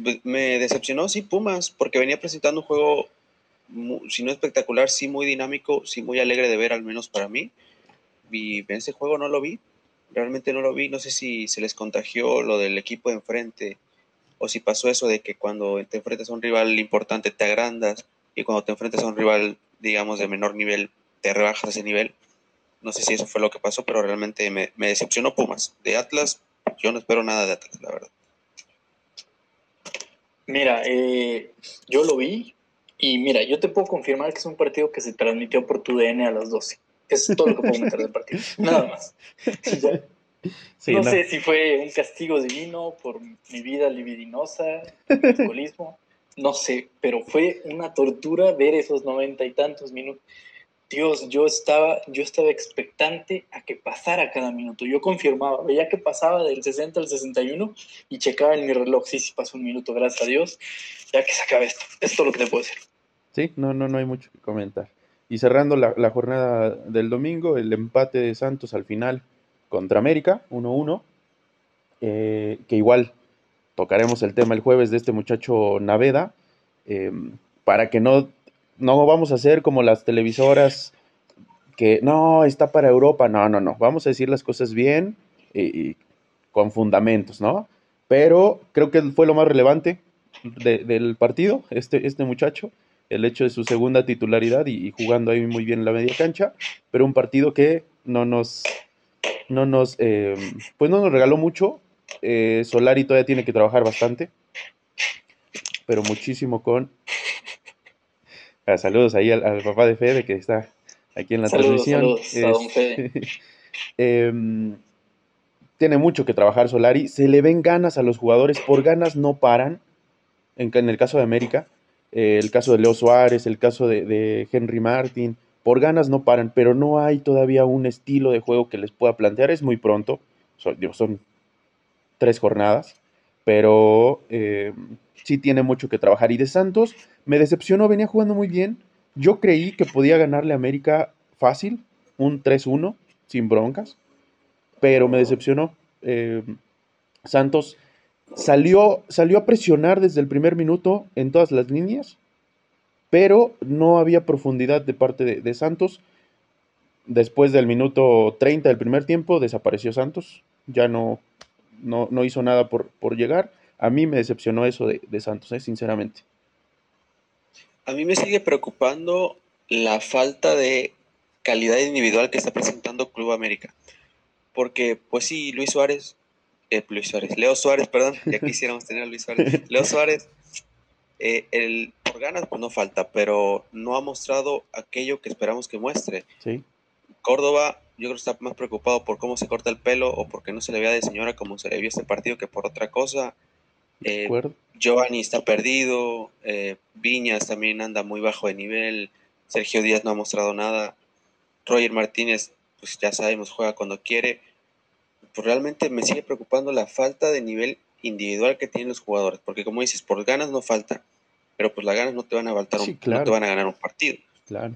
Pues, me decepcionó, sí, Pumas, porque venía presentando un juego, si no espectacular, sí muy dinámico, sí muy alegre de ver, al menos para mí. Y ese juego no lo vi, realmente no lo vi, no sé si se les contagió lo del equipo de enfrente o si pasó eso de que cuando te enfrentas a un rival importante te agrandas y cuando te enfrentas a un rival, digamos, de menor nivel, te rebajas ese nivel. No sé si eso fue lo que pasó, pero realmente me, decepcionó Pumas. De Atlas, yo no espero nada de Atlas, la verdad. Mira, eh, yo lo vi y mira, yo te puedo confirmar que es un partido que se transmitió por tu DN a las 12. Es todo lo que puedo meter del partido. Nada más. no, sé si fue un castigo divino por mi vida libidinosa, mi alcoholismo. No sé, pero fue una tortura ver esos noventa y tantos minutos. Dios, yo estaba, yo estaba expectante a que pasara cada minuto. Yo confirmaba, veía que pasaba del 60 al 61 y checaba en mi reloj. Sí, sí pasó un minuto, gracias a Dios. Ya que se acabe esto. Es todo lo que te puedo decir. Sí, no, no, no hay mucho que comentar. Y cerrando la, jornada del domingo, el empate de Santos al final contra América, 1-1, eh, que igual tocaremos el tema el jueves de este muchacho Naveda, eh, para que no, no vamos a hacer como las televisoras que no, está para Europa, no, no, no, vamos a decir las cosas bien y, con fundamentos, ¿no? Pero creo que fue lo más relevante del partido, este, este muchacho el hecho de su segunda titularidad y, jugando ahí muy bien en la media cancha, pero un partido que no nos, no nos, em, pues no nos regaló mucho. Eh, Solari todavía tiene que trabajar bastante, pero muchísimo con... Ah, saludos ahí al, papá de Fede que está aquí en la transmisión. Em, tiene mucho que trabajar Solari. Se le ven ganas a los jugadores, por ganas no paran. En, en el caso de América, eh, el caso de Leo Suárez, el caso de, Henry Martin, por ganas no paran, pero no hay todavía un estilo de juego que les pueda plantear. Es muy pronto, son, son tres jornadas, pero eh, sí tiene mucho que trabajar. Y de Santos me decepcionó, venía jugando muy bien. Yo creí que podía ganarle a América fácil, un 3-1, sin broncas, pero me decepcionó. Eh, Santos Salió, salió a presionar desde el primer minuto en todas las líneas, pero no había profundidad de parte de, Santos. Después del minuto 30 del primer tiempo desapareció Santos, ya no, no, no hizo nada por, por llegar. A mí me decepcionó eso de, Santos, ¿eh? sinceramente. A mí me sigue preocupando la falta de calidad individual que está presentando Club América. Porque, pues sí, Luis Suárez, eh, Luis Suárez, Leo Suárez, perdón, ya quisiéramos tener a Luis Suárez. Leo Suárez, eh, el, por ganas, pues no falta, pero no ha mostrado aquello que esperamos que muestre. Sí. Córdoba, yo creo que está más preocupado por cómo se corta el pelo o porque no se le vea de señora como se le vio este partido que por otra cosa. Eh. Giovanni está perdido, eh, Viñas también anda muy bajo de nivel, Sergio Díaz no ha mostrado nada, Roger Martínez, pues ya sabemos, juega cuando quiere. Pues realmente me sigue preocupando la falta de nivel individual que tienen los jugadores, porque como dices, por ganas no falta, pero pues las ganas no te van a faltar, un- no te van a ganar un partido. Claro.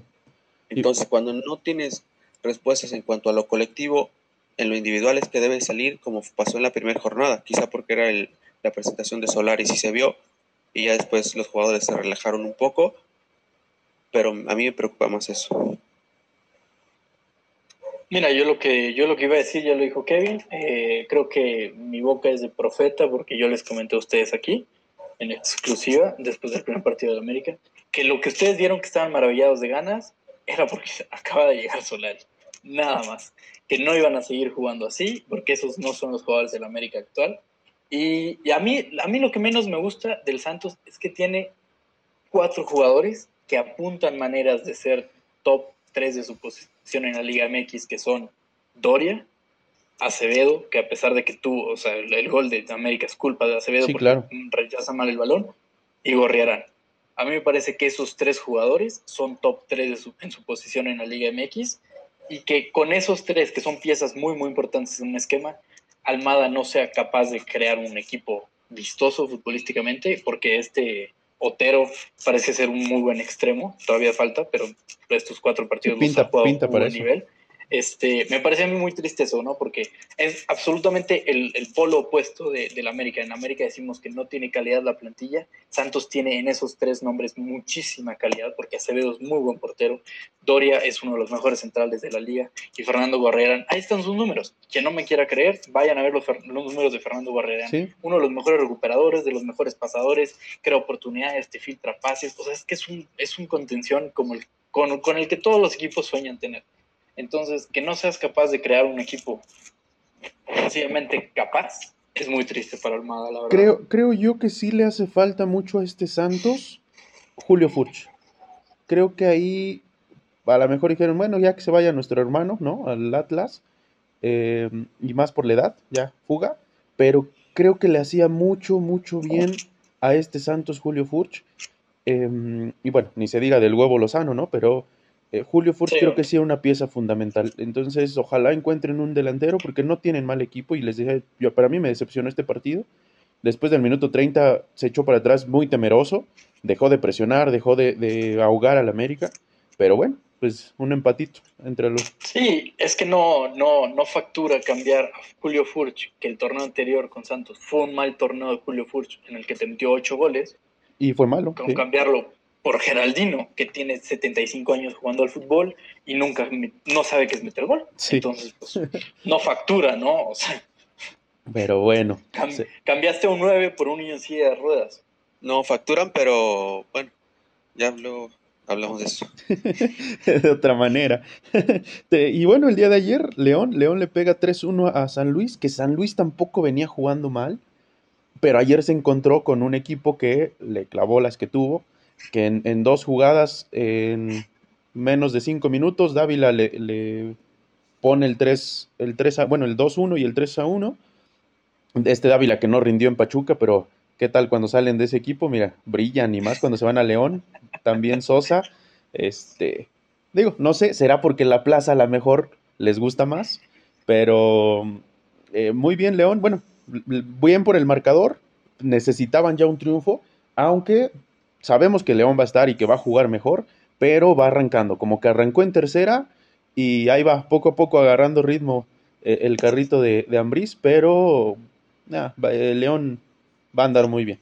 Entonces, cuando no tienes respuestas en cuanto a lo colectivo, en lo individual es que debe salir como pasó en la primera jornada, quizá porque era el- la presentación de Solaris y se vio, y ya después los jugadores se relajaron un poco, pero a mí me preocupa más eso. Mira, yo lo que yo lo que iba a decir ya lo dijo Kevin. Eh, creo que mi boca es de profeta porque yo les comenté a ustedes aquí en exclusiva después del primer partido de América que lo que ustedes vieron que estaban maravillados de ganas era porque acaba de llegar Solari. Nada más. Que no iban a seguir jugando así porque esos no son los jugadores del América actual. Y, y a mí a mí lo que menos me gusta del Santos es que tiene cuatro jugadores que apuntan maneras de ser top 3 de su posición en la Liga MX, que son Doria, Acevedo, que a pesar de que tuvo, o sea, el, el gol de América es culpa de Acevedo Sí, porque claro. rechaza mal el balón, y Gorriarán. A mí me parece que esos tres jugadores son top 3 de su- en su posición en la Liga MX y que con esos tres, que son piezas muy, muy importantes en un esquema, Almada no sea capaz de crear un equipo vistoso futbolísticamente, porque este Otero parece ser un muy buen extremo, todavía falta, pero estos cuatro partidos pinta- los ha jugado pinta para buen nivel. Este, me parece a mí muy triste eso, ¿no? Porque es absolutamente el, el polo opuesto de, del América. En América decimos que no tiene calidad la plantilla. Santos tiene en esos tres nombres muchísima calidad, porque Acevedo es muy buen portero, Doria es uno de los mejores centrales de la liga, y Fernando Guarrerán, ahí están sus números. Quien no me quiera creer, vayan a ver los, los números de Fernando. Sí. Uno de los mejores recuperadores, de los mejores pasadores, crea oportunidades, te filtra pases. O sea, es que es un, es un contención como el, con, con el que todos los equipos sueñan tener. Entonces, que no seas capaz de crear un equipo sencillamente capaz es muy triste para Almada, la verdad. Creo, creo yo que sí le hace falta mucho a este Santos Julio Furch. Creo que ahí a lo mejor dijeron, bueno, ya que se vaya nuestro hermano, ¿no? Al Atlas. eh, y más por la edad, ya, fuga. Pero creo que le hacía mucho, mucho bien a este Santos Julio Furch. Eh, y bueno, ni se diga del huevo Lozano, ¿no? Pero eh, Julio Furch Sí, creo que sí es una pieza fundamental. Entonces, ojalá encuentren un delantero porque no tienen mal equipo. Y les dije, yo, para mí me decepcionó este partido. Después del minuto 30 se echó para atrás muy temeroso. Dejó de presionar, dejó de, de ahogar al América. Pero bueno, pues un empatito entre los... Sí, es que no, no, no factura cambiar a Julio Furch, que el torneo anterior con Santos fue un mal torneo de Julio Furch en el que te metió ocho goles, Y fue malo. con sí. cambiarlo por Geraldino, que tiene 75 años jugando al fútbol y nunca no sabe qué es meter gol. Sí. Entonces, pues, no factura, ¿no? O sea, Pero bueno. cam- sí. cambiaste un 9 por un niño en silla de ruedas. No facturan, pero bueno, ya luego hablamos de eso. de otra manera. Y bueno, el día de ayer, León, León le pega 3-1 a San Luis, que San Luis tampoco venía jugando mal, pero ayer se encontró con un equipo que le clavó las que tuvo, que en, en dos jugadas, en menos de cinco minutos, Dávila le, le pone el 3, el 3 a, bueno, el 2-1 y el 3-1. Este Dávila que no rindió en Pachuca, pero ¿qué tal cuando salen de ese equipo? Mira, brillan y más cuando se van a León. También Sosa. Este, digo, no sé, será porque la plaza a lo mejor les gusta más, pero eh, muy bien León, bueno, bien por el marcador, necesitaban ya un triunfo, aunque sabemos que León va a estar y que va a jugar mejor, pero va arrancando, como que arrancó en tercera y ahí va, poco a poco agarrando ritmo eh, el carrito de, de Ambriz, pero nah, eh, León va a andar muy bien.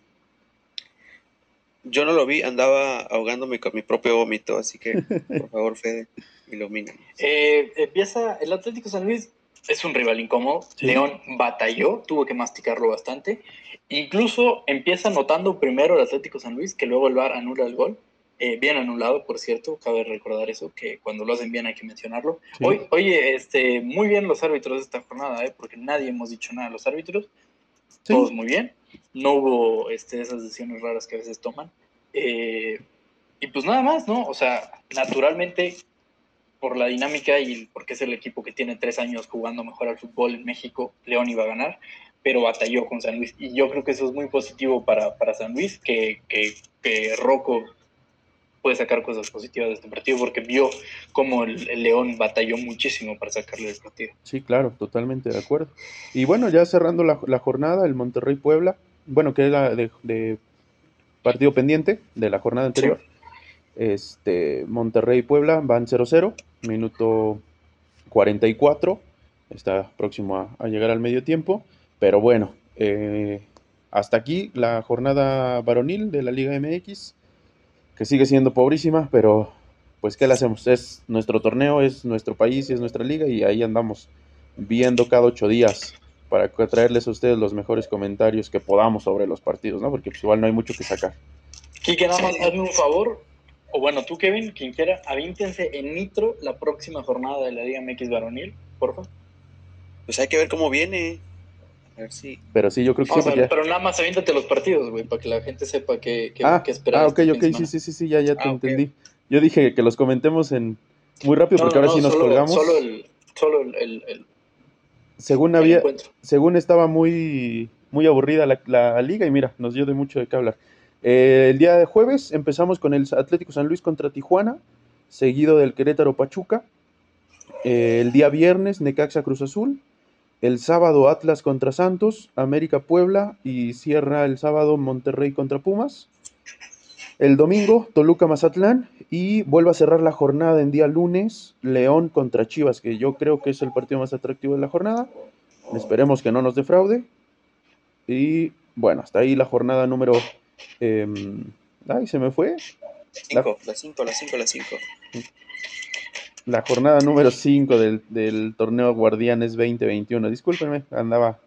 Yo no lo vi, andaba ahogándome con mi propio vómito, así que por favor, Fede, ilumina. Eh, empieza el Atlético San Luis, es un rival incómodo. Sí. León batalló, tuvo que masticarlo bastante. Incluso empieza anotando primero el Atlético San Luis, que luego el VAR anula el gol. Eh, bien anulado, por cierto, cabe recordar eso, que cuando lo hacen bien hay que mencionarlo. Sí. Hoy, oye, este, muy bien los árbitros de esta jornada, ¿eh? porque nadie hemos dicho nada de los árbitros. Sí. Todos muy bien. No hubo este, esas decisiones raras que a veces toman. Eh, y pues nada más, ¿no? O sea, naturalmente, por la dinámica y porque es el equipo que tiene tres años jugando mejor al fútbol en México, León iba a ganar, pero batalló con San Luis. Y yo creo que eso es muy positivo para, para San Luis, que, que, que Rocco puede sacar cosas positivas de este partido, porque vio cómo el, el León batalló muchísimo para sacarle el partido. Sí, claro, totalmente de acuerdo. Y bueno, ya cerrando la, la jornada, el Monterrey Puebla, bueno, que era de, de partido pendiente de la jornada anterior. Este, Monterrey Puebla van 0-0, minuto 44, está próximo a, a llegar al medio tiempo, pero bueno, eh, hasta aquí la jornada varonil de la Liga MX, que sigue siendo pobrísima, pero pues ¿qué le hacemos? Es nuestro torneo, es nuestro país, es nuestra liga y ahí andamos viendo cada ocho días para traerles a ustedes los mejores comentarios que podamos sobre los partidos, ¿no? Porque pues, igual no hay mucho que sacar. Quique, nada más hazme un favor, o bueno, tú, Kevin, quien quiera, avíntense en Nitro la próxima jornada de la Liga MX varonil, porfa. Pues hay que ver cómo viene. A ver si. Pero sí, yo creo que sí, ya- pero nada más avíntate los partidos, güey, para que la gente sepa qué, qué, Ah, qué esperar. ah, este ok, ok, sí, sí, sí, sí, ya, ya te Ah, entendí. Yo dije que los comentemos en muy rápido No, porque no, ahora no, sí nos solo, colgamos. Solo el, solo el, el- el- Según el había, encuentro. según estaba muy, muy aburrida la, la liga y mira, nos dio de mucho de qué hablar. Eh, el día de jueves empezamos con el Atlético San Luis contra Tijuana, seguido del Querétaro Pachuca. Eh, el día viernes Necaxa Cruz Azul. El sábado Atlas contra Santos, América Puebla y cierra el sábado Monterrey contra Pumas. El domingo Toluca Mazatlán y vuelve a cerrar la jornada en día lunes León contra Chivas, que yo creo que es el partido más atractivo de la jornada. Esperemos que no nos defraude. Y bueno, hasta ahí la jornada número... em, ay, se me fue. Cinco, las cinco, las cinco, las cinco. La jornada número 5 del, del torneo Guardianes 2021. Discúlpenme, andaba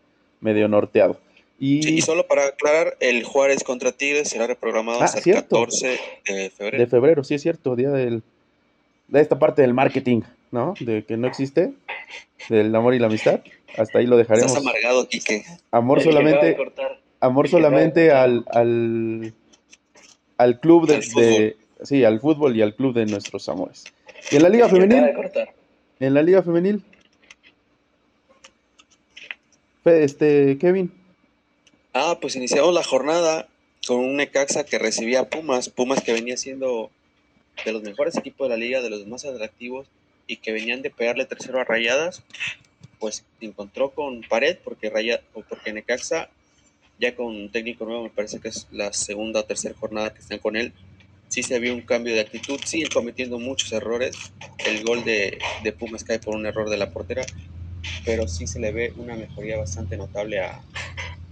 medio norteado. Y, Sí, y solo para aclarar, el Juárez contra Tigres será reprogramado Ah, hasta el cierto. 14 de febrero. de febrero, sí es cierto, día del, de esta parte del marketing, ¿no? De que no existe, del amor y la amistad. Hasta ahí lo dejaremos. Estás amargado, Quique. Amor El solamente, amor solamente al, al, al club de, Al de- sí, al fútbol y al club de nuestros amores. Y en la liga femenil, en la liga femenil, Fe- este, Kevin, Ah, pues iniciamos la jornada con un Necaxa que recibía a Pumas. Pumas que venía siendo de los mejores equipos de la liga, de los más atractivos y que venían de pegarle tercero a Rayadas. Pues se encontró con pared porque, Raya, o porque Necaxa, ya con un técnico nuevo, me parece que es la segunda o tercera jornada que están con él. Sí se vio un cambio de actitud, siguen cometiendo muchos errores. El gol de, de Pumas cae por un error de la portera, pero sí se le ve una mejoría bastante notable a,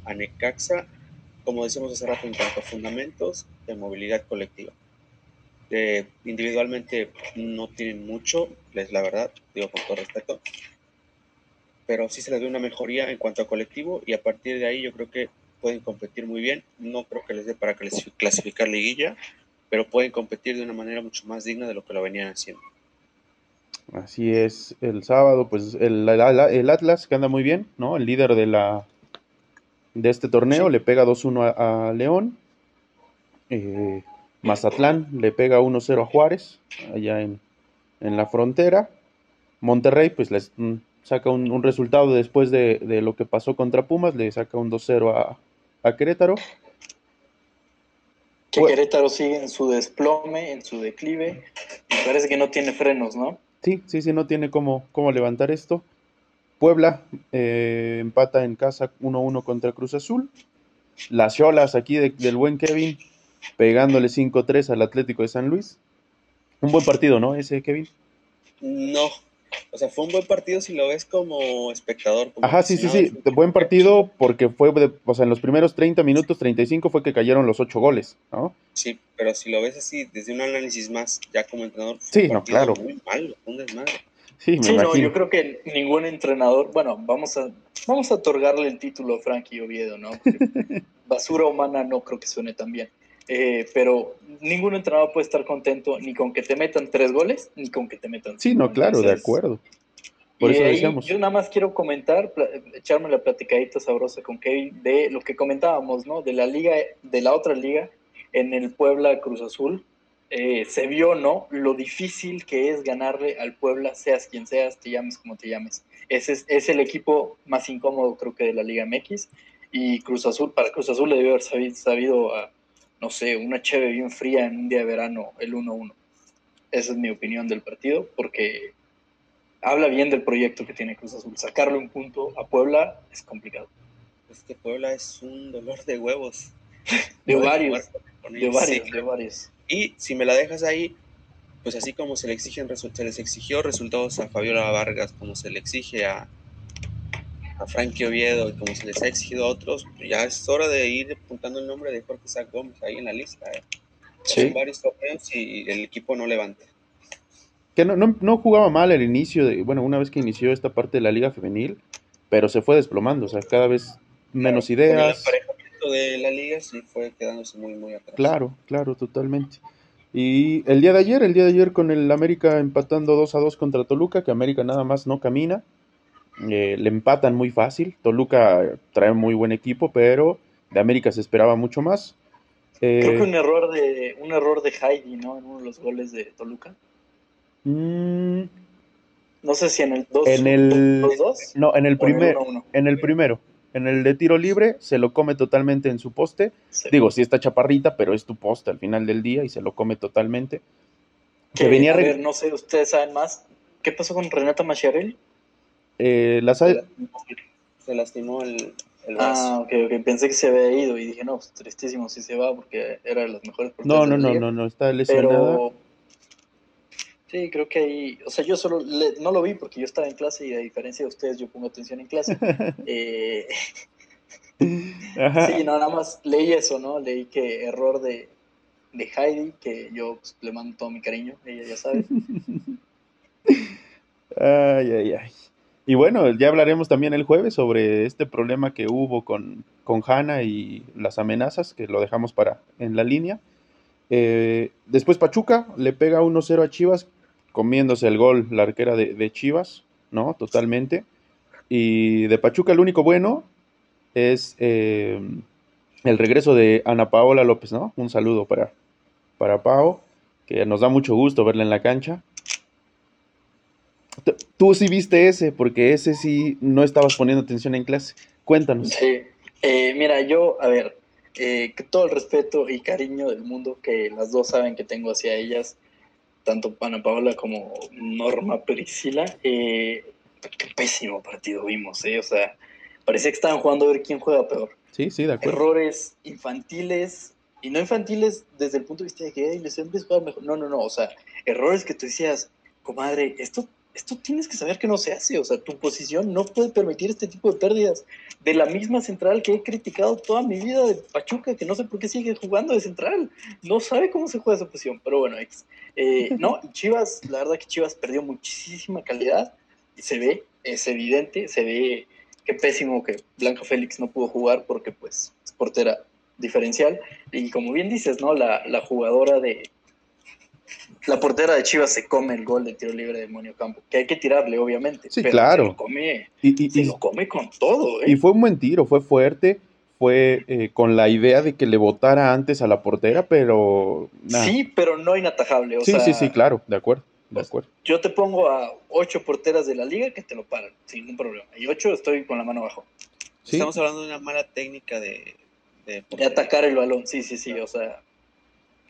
a Necaxa, como decíamos hace rato, en cuanto a fundamentos de movilidad colectiva. Eh, individualmente no tienen mucho, es la verdad, digo con todo respeto, pero sí se les ve una mejoría en cuanto a colectivo y a partir de ahí yo creo que pueden competir muy bien. No creo que les dé para clasi- clasificar liguilla, pero pueden competir de una manera mucho más digna de lo que lo venían haciendo. Así es, el sábado, pues el, Atlas que anda muy bien, ¿no? El líder de la de este torneo Sí. le pega 2-1 a, a León. Eh, Mazatlán le pega 1-0 a Juárez, allá en, en la frontera. Monterrey, pues les mm, saca un, un resultado después de, de lo que pasó contra Pumas, le saca un 2-0 a, a Querétaro. Que Bueno. Querétaro sigue en su desplome, en su declive. Parece que no tiene frenos, ¿no? Sí, sí, sí, no tiene cómo, cómo levantar esto. Puebla eh, empata en casa 1-1 contra Cruz Azul. Las Cholas aquí de- del buen Kevin pegándole 5-3 al Atlético de San Luis. Un buen partido, ¿no? Ese Kevin. No, o sea, fue un buen partido si lo ves como espectador. Como Ajá, sí, sí, sí. Buen partido porque fue, de- o sea, en los primeros 30 minutos, 35 fue que cayeron los 8 goles, ¿no? Sí, pero si lo ves así, desde un análisis más, ya como entrenador, fue Sí, un no, claro. Muy malo, un desmadre. Sí, me Sí, no, yo creo que ningún entrenador, bueno, vamos a, vamos a otorgarle el título a Frankie Oviedo, ¿no? Porque basura humana no creo que suene tan bien. Eh, pero ningún entrenador puede estar contento ni con que te metan tres goles, ni con que te metan Sí, no, claro, de acuerdo. Por y eso decíamos. Yo nada más quiero comentar, echarme la platicadita sabrosa con Kevin de lo que comentábamos, ¿no? De la liga, de la otra liga, en el Puebla Cruz Azul. Eh, se vio, ¿no? Lo difícil que es ganarle al Puebla, seas quien seas, te llames como te llames. Ese es, es el equipo más incómodo, creo que, de la Liga MX. Y Cruz Azul, para Cruz Azul le debe haber sabido, sabido a, no sé, una cheve bien fría en un día de verano, el 1-1. Esa es mi opinión del partido, porque habla bien del proyecto que tiene Cruz Azul. Sacarle un punto a Puebla es complicado. Este Puebla es un dolor de huevos. De varios, de varios, Sí, de varios. Y si me la dejas ahí, pues así como se le exigen se les exigió resultados a Fabiola Vargas, como se le exige a, a Frankie Oviedo y como se les ha exigido a otros, ya es hora de ir apuntando el nombre de Jorge Isaac Gómez ahí en la lista. ¿eh? Son varios torneos y el equipo no levanta. Que no, no, no jugaba mal al inicio, de, bueno, una vez que inició esta parte de la liga femenil, pero se fue desplomando, o sea, cada vez menos Con el ideas. emparejamiento de la liga sí fue quedándose muy, muy atrás. Claro, claro, totalmente. Y el día de ayer, el día de ayer con el América empatando 2 a 2 contra Toluca, que América nada más no camina, eh, le empatan muy fácil. Toluca trae muy buen equipo, pero de América se esperaba mucho más. Eh, Creo que un error de un error de Heidi, ¿no? En uno de los goles de Toluca. mm, No sé si en el 2 En el- los dos. no, en el o en primer, 1-1. en el primero, en el de tiro libre, se lo come totalmente en su poste. Sí. Digo, sí está chaparrita, pero es tu poste al final del día y se lo come totalmente. Que, venía a ver, no sé, ustedes saben más. ¿Qué pasó con Renata Machiarelli? Eh, las Se lastimó, se lastimó el, el brazo. Ah, ok, ok. Pensé que se había ido y dije, no, pues, tristísimo si se va porque era de las mejores No, no, no, no, no, está lesionada. Pero sí, creo que ahí, o sea, yo solo le- no lo vi porque yo estaba en clase y a diferencia de ustedes yo pongo atención en clase. Eh, sí, no, nada más leí eso, ¿no? Leí que error de, de Heidi, que yo pues, le mando todo mi cariño, ella ya sabe. Ay, ay, ay. Y bueno, ya hablaremos también el jueves sobre este problema que hubo con, con Hanna y las amenazas, que lo dejamos para en la línea. Eh, después Pachuca le pega 1-0 a Chivas, comiéndose el gol la arquera de, Chivas, ¿no? Totalmente. Y de Pachuca el único bueno es eh, el regreso de Ana Paola López, ¿no? Un saludo para, para Pao, que nos da mucho gusto verla en la cancha. Tú- sí viste ese, porque ese sí no estabas poniendo atención en clase. Cuéntanos. Sí, Eh, mira, yo, a ver, eh, que todo el respeto y cariño del mundo que las dos saben que tengo hacia ellas, tanto Ana Paola como Norma Priscila, eh, qué pésimo partido vimos, ¿eh? O sea, parecía que estaban jugando a ver quién juega peor. Sí, sí, de acuerdo. Errores infantiles, y no infantiles desde el punto de vista de que "Ay, les hombres juegan mejor. No, no, no, o sea, errores que tú decías, comadre, esto, esto tienes que saber que no se hace, o sea, tu posición no puede permitir este tipo de pérdidas. De la misma central que he criticado toda mi vida de Pachuca, que no sé por qué sigue jugando de central, no sabe cómo se juega esa posición, pero bueno, ex. Eh, no, y Chivas, la verdad que Chivas perdió muchísima calidad, y se ve, es evidente, se ve qué pésimo que Blanca Félix no pudo jugar porque pues es portera diferencial. Y como bien dices, ¿no? La, la jugadora de... La portera de Chivas se come el gol de tiro libre de Monio Campo, que hay que tirarle, obviamente. Sí, pero claro. Se lo come, Y, y- se y- lo come con todo, y ¿eh? fue un buen tiro, fue fuerte, fue eh, con la idea de que le votara antes a la portera, pero nada. Sí, pero no inatajable. O sí, sea, sí, sí, claro, de acuerdo, de pues, acuerdo. Yo te pongo a ocho porteras de la liga que te lo paran, sin ningún problema. Y ocho estoy con la mano abajo. Sí, Estamos hablando de una mala técnica de, de De atacar el balón, sí, sí, sí. O sea,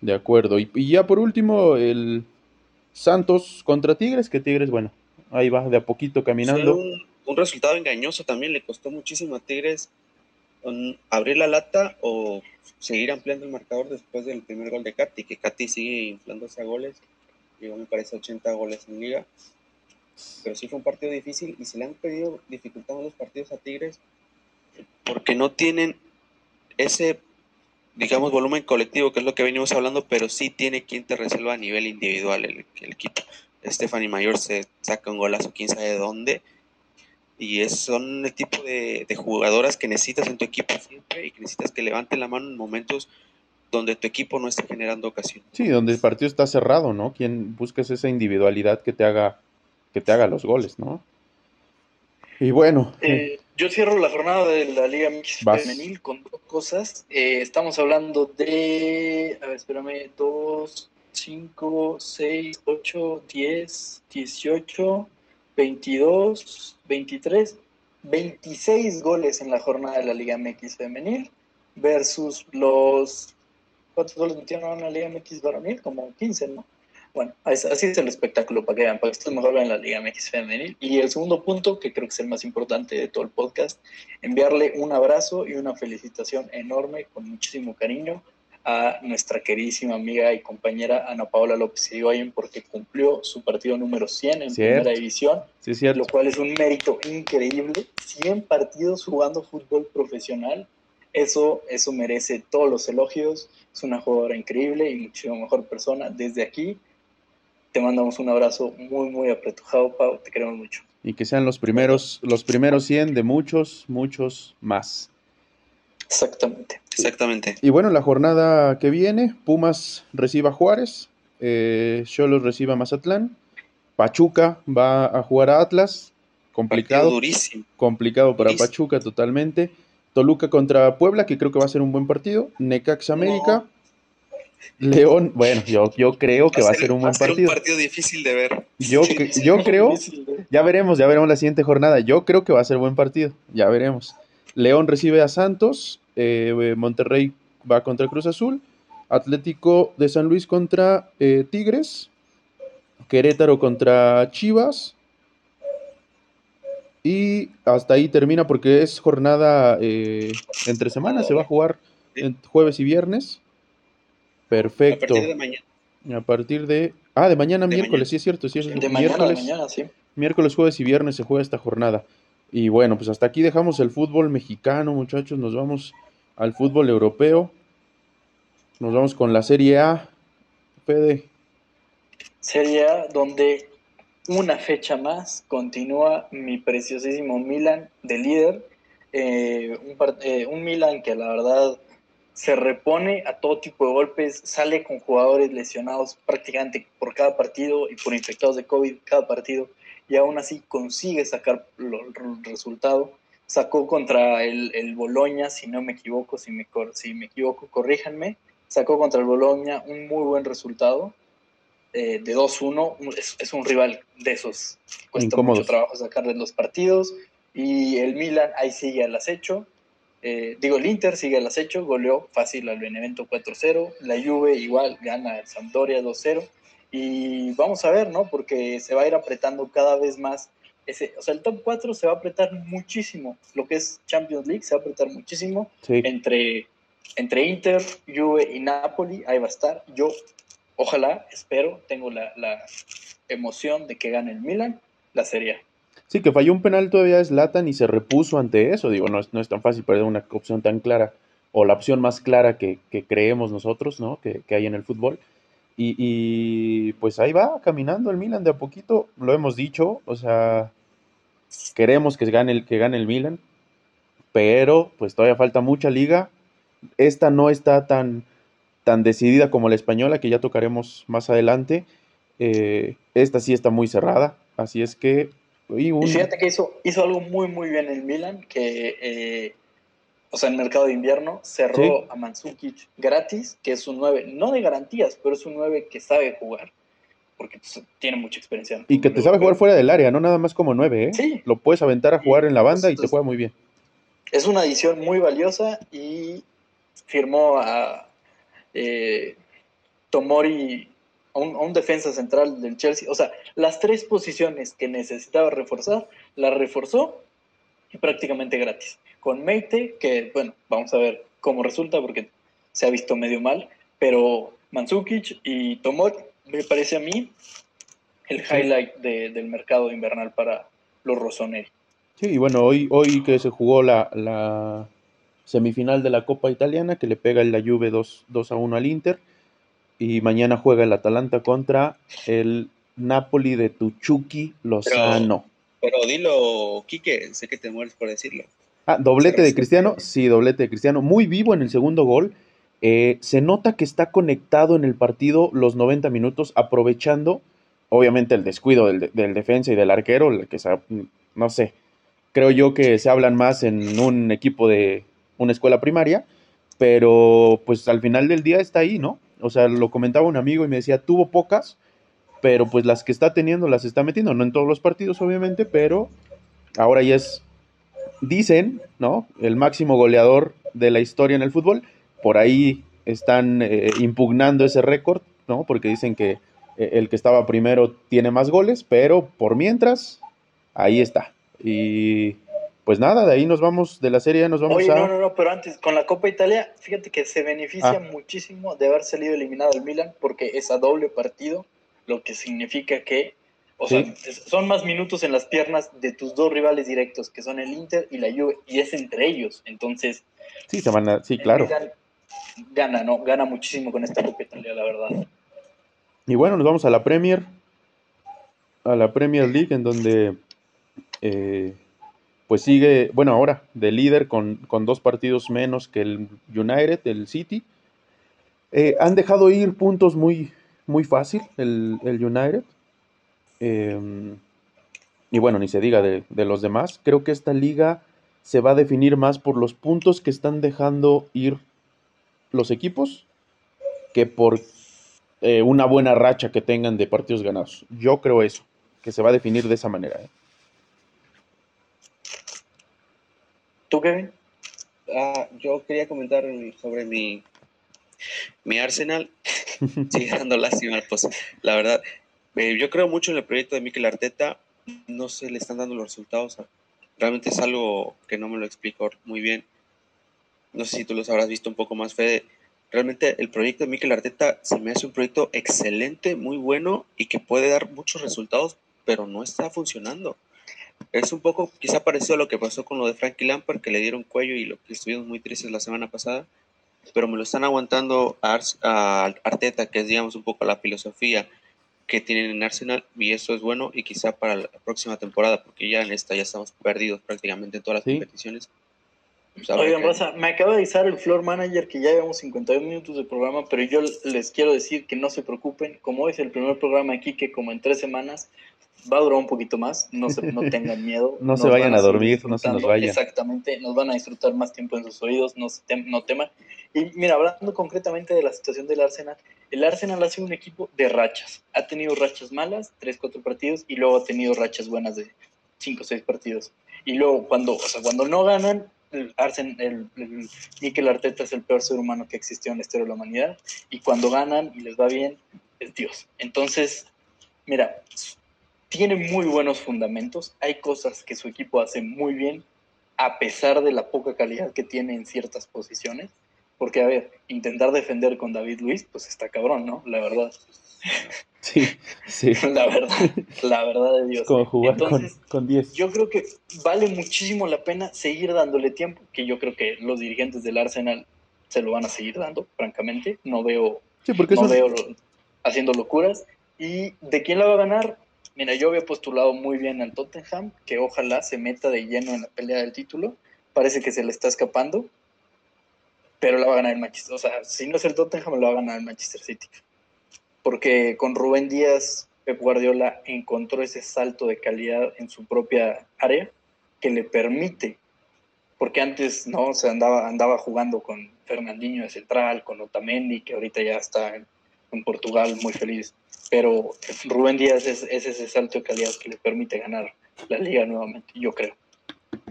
de acuerdo. Y, y ya por último, el Santos contra Tigres, que Tigres, bueno, ahí va de a poquito caminando. un, un resultado engañoso también, le costó muchísimo a Tigres um, abrir la lata o seguir ampliando el marcador después del primer gol de Katy, que Katy sigue inflándose a goles, llegó me parece 80 goles en liga, pero sí fue un partido difícil y se le han pedido dificultando los partidos a Tigres porque no tienen ese, digamos, volumen colectivo, que es lo que venimos hablando, pero sí tiene quien te resuelva a nivel individual el, el equipo. Stephanie Mayor se saca un golazo, quién sabe de dónde. Y es, son el tipo de, de jugadoras que necesitas en tu equipo siempre y que necesitas que levanten la mano en momentos donde tu equipo no está generando ocasión. Sí, donde el partido está cerrado, ¿no? Quien busques esa individualidad que te haga, que te haga los goles, ¿no? Y bueno. Eh, yo cierro la jornada de la Liga Mix. Femenil con dos cosas. Eh, estamos hablando de, a ver, espérame, 2, 5, 6, 8, 10, 18, 22, 23, 26 goles en la jornada de la Liga MX Femenil versus los... ¿Cuántos goles metieron en la Liga MX Varonil? Como 15, ¿no? Bueno, así es el espectáculo para que vean, para que ustedes mejor vean la Liga MX femenil. Y el segundo punto, que creo que es el más importante de todo el podcast, enviarle un abrazo y una felicitación enorme, con muchísimo cariño, a nuestra queridísima amiga y compañera Ana Paola López Irigoyen, porque cumplió su partido número 100 en Cierto. primera división, Sí, lo cual es un mérito increíble. 100 partidos jugando fútbol profesional. Eso, eso merece todos los elogios. Es una jugadora increíble y muchísimo mejor persona. Desde aquí te mandamos un abrazo muy, muy apretujado, Pau. Te queremos mucho. Y que sean los primeros, los primeros 100 de muchos, muchos más. Exactamente. Exactamente. Y bueno, la jornada que viene, Pumas reciba a Juárez, eh, Cholos reciba a Mazatlán, Pachuca va a jugar a Atlas, Partido complicado, durísimo. complicado para Durísimo. Pachuca totalmente. Toluca contra Puebla, que creo que va a ser un buen partido. Necaxa América. León, bueno, yo, yo creo que va a ser un buen va a partido. un partido difícil de ver. Yo, Sí, yo creo, ya veremos, ya veremos la siguiente jornada. Yo creo que va a ser buen partido, ya veremos. León recibe a Santos, eh, Monterrey va contra Cruz Azul, Atlético de San Luis contra eh, Tigres, Querétaro contra Chivas. Y hasta ahí termina porque es jornada eh, entre semanas, se va a jugar en jueves y viernes. A Perfecto. partir de mañana. A partir de... Ah, de mañana De miércoles, mañana. sí es cierto, sí es De cierto. mañana, de miércoles, mañana, sí. miércoles, jueves y viernes se juega esta jornada. Y bueno, pues hasta aquí dejamos el fútbol mexicano, muchachos. Nos vamos al fútbol europeo. Nos vamos con la Serie A. Fede, Sería donde una fecha más continúa mi preciosísimo Milan de líder. Eh, un, eh, un Milan que la verdad se repone a todo tipo de golpes, sale con jugadores lesionados prácticamente por cada partido y por infectados de COVID cada partido, y aún así consigue sacar el resultado. Sacó contra el, el Boloña, si no me equivoco, si me, si me equivoco, corríjanme. Sacó contra el Boloña un muy buen resultado eh, de 2-1. Es, es un rival de esos. Cuesta Incómodos. mucho trabajo sacarles los partidos. Y el Milan ahí sigue al acecho. Eh, digo, el Inter sigue al acecho, goleó fácil al Benevento 4-0. La Juve igual gana el Sampdoria 2-0. Y vamos a ver, ¿no? Porque se va a ir apretando cada vez más. Ese, o sea, el top 4 se va a apretar muchísimo. Lo que es Champions League se va a apretar muchísimo sí, entre, entre Inter, Juve y Napoli, ahí va a estar. Yo, ojalá, espero, tengo la, la emoción de que gane el Milan, la Serie. Sí, que falló un penal todavía Zlatan y se repuso ante eso. Digo, no es, no es tan fácil perder una opción tan clara o la opción más clara que, que creemos nosotros, ¿no? Que, que hay en el fútbol. Y, y, pues ahí va caminando el Milan de a poquito, lo hemos dicho, o sea, queremos que gane el, que gane el Milan, pero pues todavía falta mucha liga. Esta no está tan, tan decidida como la española, que ya tocaremos más adelante. Eh, esta sí está muy cerrada, así es que... y fíjate que hizo, hizo algo muy, muy bien el Milan, que, eh, o sea, en mercado de invierno cerró Sí. a Mandzukic gratis, que es un 9, no de garantías, pero es un 9 que sabe jugar, porque pues, tiene mucha experiencia. en y que te sabe jugar fuera del área, no nada más como nueve, ¿eh? Sí. Lo puedes aventar a jugar en la banda y te juega muy bien. es una adición muy valiosa y firmó a eh, Tomori, a un, a un defensa central del Chelsea. O sea, las tres posiciones que necesitaba reforzar, las reforzó y prácticamente gratis. Con Meite, que bueno, vamos a ver cómo resulta porque se ha visto medio mal, pero Mandzukic y Tomori me parece a mí el highlight de- del mercado invernal para los Rossoneri. Sí, y bueno, hoy, hoy que se jugó la, la semifinal de la Copa Italiana, que le pega la Juve 2, 2 a 1 al Inter, y mañana juega el Atalanta contra el Napoli de Tuchuki Lozano. Pero, dilo, Quique, sé que te mueres por decirlo. Ah, doblete de Cristiano, sí, doblete de Cristiano. Muy vivo en el segundo gol. Eh, se nota que está conectado en el partido los 90 minutos, aprovechando, obviamente, el descuido del, del defensa y del arquero, que no sé, creo yo que se hablan más en un equipo de una escuela primaria, pero pues al final del día está ahí, ¿no? O sea, lo comentaba un amigo y me decía, tuvo pocas, pero pues las que está teniendo las está metiendo, no en todos los partidos obviamente, pero ahora ya es, dicen, ¿no? El máximo goleador de la historia en el fútbol, por ahí están eh, impugnando ese récord, ¿no? Porque dicen que eh, el que estaba primero tiene más goles, pero por mientras, ahí está. Y pues nada, de ahí nos vamos, de la serie nos vamos Oye, a... no, no, no, pero antes, con la Copa Italia, fíjate que se beneficia ah. muchísimo de haber salido eliminado el Milan, porque es a doble partido, lo que significa que, o sea, son más minutos en las piernas de tus dos rivales directos, que son el Inter y la Juve, y es entre ellos, entonces... Sí, se van a... Sí, claro. gana, ¿no? Gana muchísimo con esta Copa Italia, la verdad. Y bueno, nos vamos a la Premier, a la Premier League, en donde... Eh, pues sigue, bueno, ahora de líder con, dos partidos menos que el United, el City. Eh, han dejado ir puntos muy, muy fácil el, United. Em, y bueno, ni se diga de, los demás. Creo que esta liga se va a definir más por los puntos que están dejando ir los equipos que por eh, una buena racha que tengan de partidos ganados. Yo creo eso, que se va a definir de esa manera. ¿eh? ¿Tú, Kevin? Ah, yo quería comentar sobre mi, mi Arsenal. Sigue dando lástima, pues la verdad. Eh, yo creo mucho en el proyecto de Mikel Arteta. No se le están dando los resultados. Realmente es algo que no me lo explico muy bien. No sé si tú los habrás visto un poco más, Fede. Realmente el proyecto de Mikel Arteta se me hace un proyecto excelente, muy bueno y que puede dar muchos resultados, pero no está funcionando. Es un poco quizá parecido a lo que pasó con lo de Frankie Lampard, que le dieron cuello y lo que estuvimos muy tristes la semana pasada, pero me lo están aguantando a, Arteta, que es digamos un poco la filosofía que tienen en Arsenal y eso es bueno y quizá para la próxima temporada, porque ya en esta ya estamos perdidos prácticamente en todas las competiciones. Pues, Oigan, Rosa, me acaba de avisar el floor manager que ya llevamos 51 minutos de programa, pero yo les quiero decir que no se preocupen, como es el primer programa aquí, que como en tres semanas va a durar un poquito más, no, se, no tengan miedo. no se vayan a, dormir, no se nos vayan. Exactamente, nos van a disfrutar más tiempo en sus oídos, no, no teman. Y mira, hablando concretamente de la situación del Arsenal, el Arsenal ha sido un equipo de rachas. Ha tenido rachas malas, 3, 4 partidos, y luego ha tenido rachas buenas de 5, 6 partidos. Y luego cuando, o sea, cuando no ganan, el Arsenal, el, el Mikel Arteta es el peor ser humano que existió en la historia de la humanidad. Y cuando ganan y les va bien, es Dios. Entonces, mira, tiene muy buenos fundamentos, hay cosas que su equipo hace muy bien, a pesar de la poca calidad que tiene en ciertas posiciones. Porque, a ver, intentar defender con David Luis, pues está cabrón, ¿no? La verdad. Sí, sí. La verdad, la verdad de Dios. Como jugar con 10. Yo creo que vale muchísimo la pena seguir dándole tiempo, que yo creo que los dirigentes del Arsenal se lo van a seguir dando, francamente. No veo, sí, porque no veo haciendo locuras. ¿Y de quién la va a ganar? Mira, yo había postulado muy bien al Tottenham, que ojalá se meta de lleno en la pelea del título. Parece que se le está escapando, pero la va a ganar el Manchester. O sea, si no es el Tottenham, lo va a ganar el Manchester City. Porque con Rubén Díaz, Pep Guardiola encontró ese salto de calidad en su propia área que le permite, porque antes no, o andaba, andaba jugando con Fernandinho de central, con Otamendi, que ahorita ya está en Portugal muy feliz pero Rubén Díaz es, ese salto de calidad que le permite ganar la liga nuevamente, yo creo.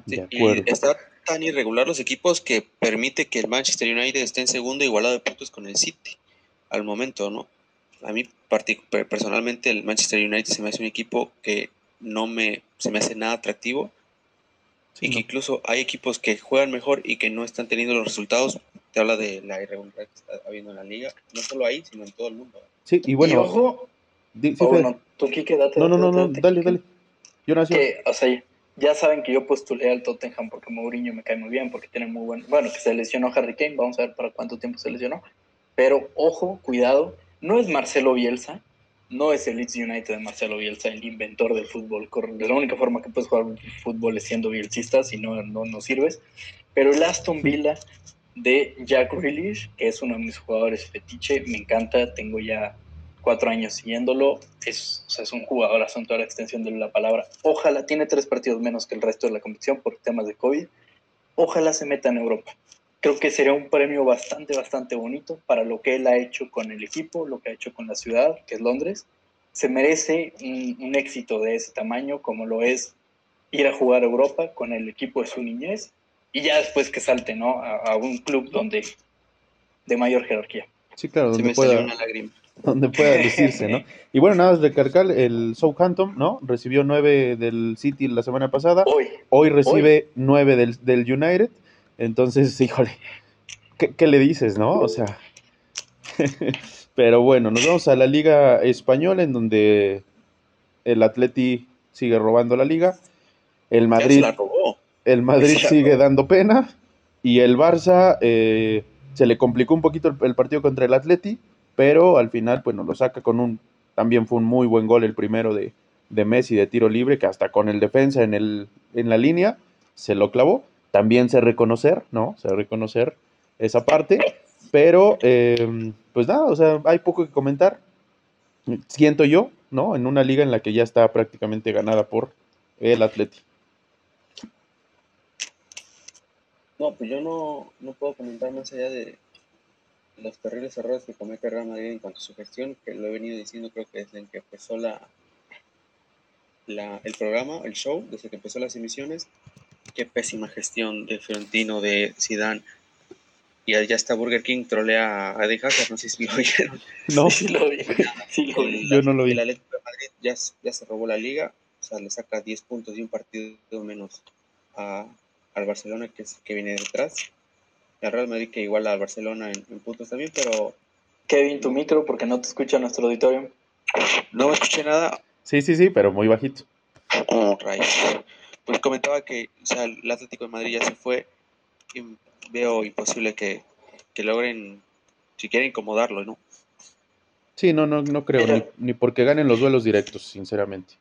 Sí, y está tan irregular los equipos que permite que el Manchester United esté en segundo igualado de puntos con el City al momento, ¿no? A mí personalmente el Manchester United se me hace un equipo que no me se me hace nada atractivo y que incluso hay equipos que juegan mejor y que no están teniendo los resultados. Te habla de la irregularidad que está habiendo en la liga, no solo ahí, sino en todo el mundo. Sí, y bueno. ojo, tú quédate. No, no, no, no, dale, dale. Yo nací. Que, o sea, ya saben que yo postulé al Tottenham porque Mourinho me cae muy bien, porque tiene muy buen. Bueno, que se lesionó Harry Kane, vamos a ver para cuánto tiempo se lesionó. Pero ojo, cuidado, no es Marcelo Bielsa, no es el Leeds United de Marcelo Bielsa, el inventor del fútbol. De la única forma que puedes jugar fútbol es siendo bielcista, si no, no, no sirves. Pero el Aston Villa de Jack Grealish, que es uno de mis jugadores fetiche, me encanta, tengo ya cuatro años siguiéndolo, es, es un jugador a toda la extensión de la palabra. Ojalá, tiene tres partidos menos que el resto de la competición por temas de COVID, ojalá se meta en Europa. Creo que sería un premio bastante, bastante bonito para lo que él ha hecho con el equipo, lo que ha hecho con la ciudad, que es Londres. Se merece un, éxito de ese tamaño, como lo es ir a jugar a Europa con el equipo de su niñez y ya después que salte ¿no? a, un club donde de mayor jerarquía. Sí, claro, donde pueda, donde pueda decirse, ¿no? Y bueno, nada más recargar, el Southampton, ¿no? Recibió nueve del City la semana pasada. Hoy. Hoy recibe nueve del, del United. Entonces, híjole, ¿qué, le dices, no? O sea, pero bueno, nos vamos a la Liga Española, en donde el Atleti sigue robando la liga. El Madrid, El Madrid sigue dando pena. Y el Barça eh, se le complicó un poquito el, partido contra el Atleti, pero al final, pues nos lo saca con un. También fue un muy buen gol el primero de, de Messi de tiro libre, que hasta con el defensa en, el, en la línea se lo clavó también sé reconocer, ¿no? Sé reconocer esa parte, pero em, pues nada, o sea, hay poco que comentar. Siento yo, ¿no? En una liga en la que ya está prácticamente ganada por el Atleti. No, pues yo no, no puedo comentar más allá de los terribles errores que comete Real Madrid en cuanto a su gestión, que lo he venido diciendo creo que desde que empezó la, la, el programa, el show, desde que empezó las emisiones, qué pésima gestión de Fiorentino, de Zidane. Y ya está Burger King, trolea a Eden Hazard, no sé si lo vieron. No, sí lo vi. Yo no lo vi. El Atlético de Madrid ya, ya, se robó la liga, o sea, le saca 10 puntos y un partido menos a, al Barcelona, que, es, que viene detrás. Al Real Madrid, que iguala al Barcelona en, puntos también, pero... Kevin, tu micro, porque no te escucha nuestro auditorio. No me escuché nada. Sí, sí, sí, pero muy bajito. Oh, rayos pues comentaba que o sea, el Atlético de Madrid ya se fue y veo imposible que, logren siquiera incomodarlo, ¿no? Sí, no, no, no creo, ni, porque ganen los duelos directos, sinceramente.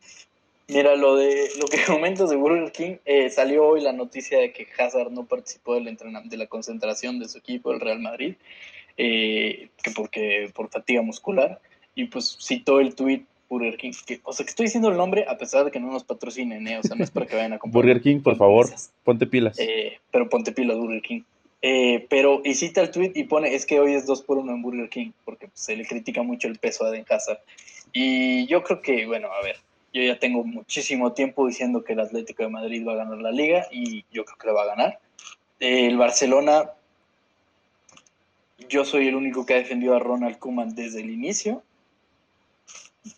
Mira, lo de lo que comentas de Burger King, eh, salió hoy la noticia de que Hazard no participó del entrenamiento, de la concentración de su equipo, el Real Madrid, eh, que porque por fatiga muscular, y pues citó el tuit Burger King. o sea, que estoy diciendo el nombre a pesar de que no nos patrocinen, ¿eh? O sea, no es para que vayan a comprar. Burger King, por favor, ponte pilas. Eh, pero ponte pilas, Burger King. Eh, pero y cita el tweet y pone, es que hoy es 2 por 1 en Burger King, porque pues, se le critica mucho el peso a Eden Hazard. Y yo creo que, bueno, a ver, yo ya tengo muchísimo tiempo diciendo que el Atlético de Madrid va a ganar la liga y yo creo que la va a ganar. el Barcelona, yo soy el único que ha defendido a Ronald Koeman desde el inicio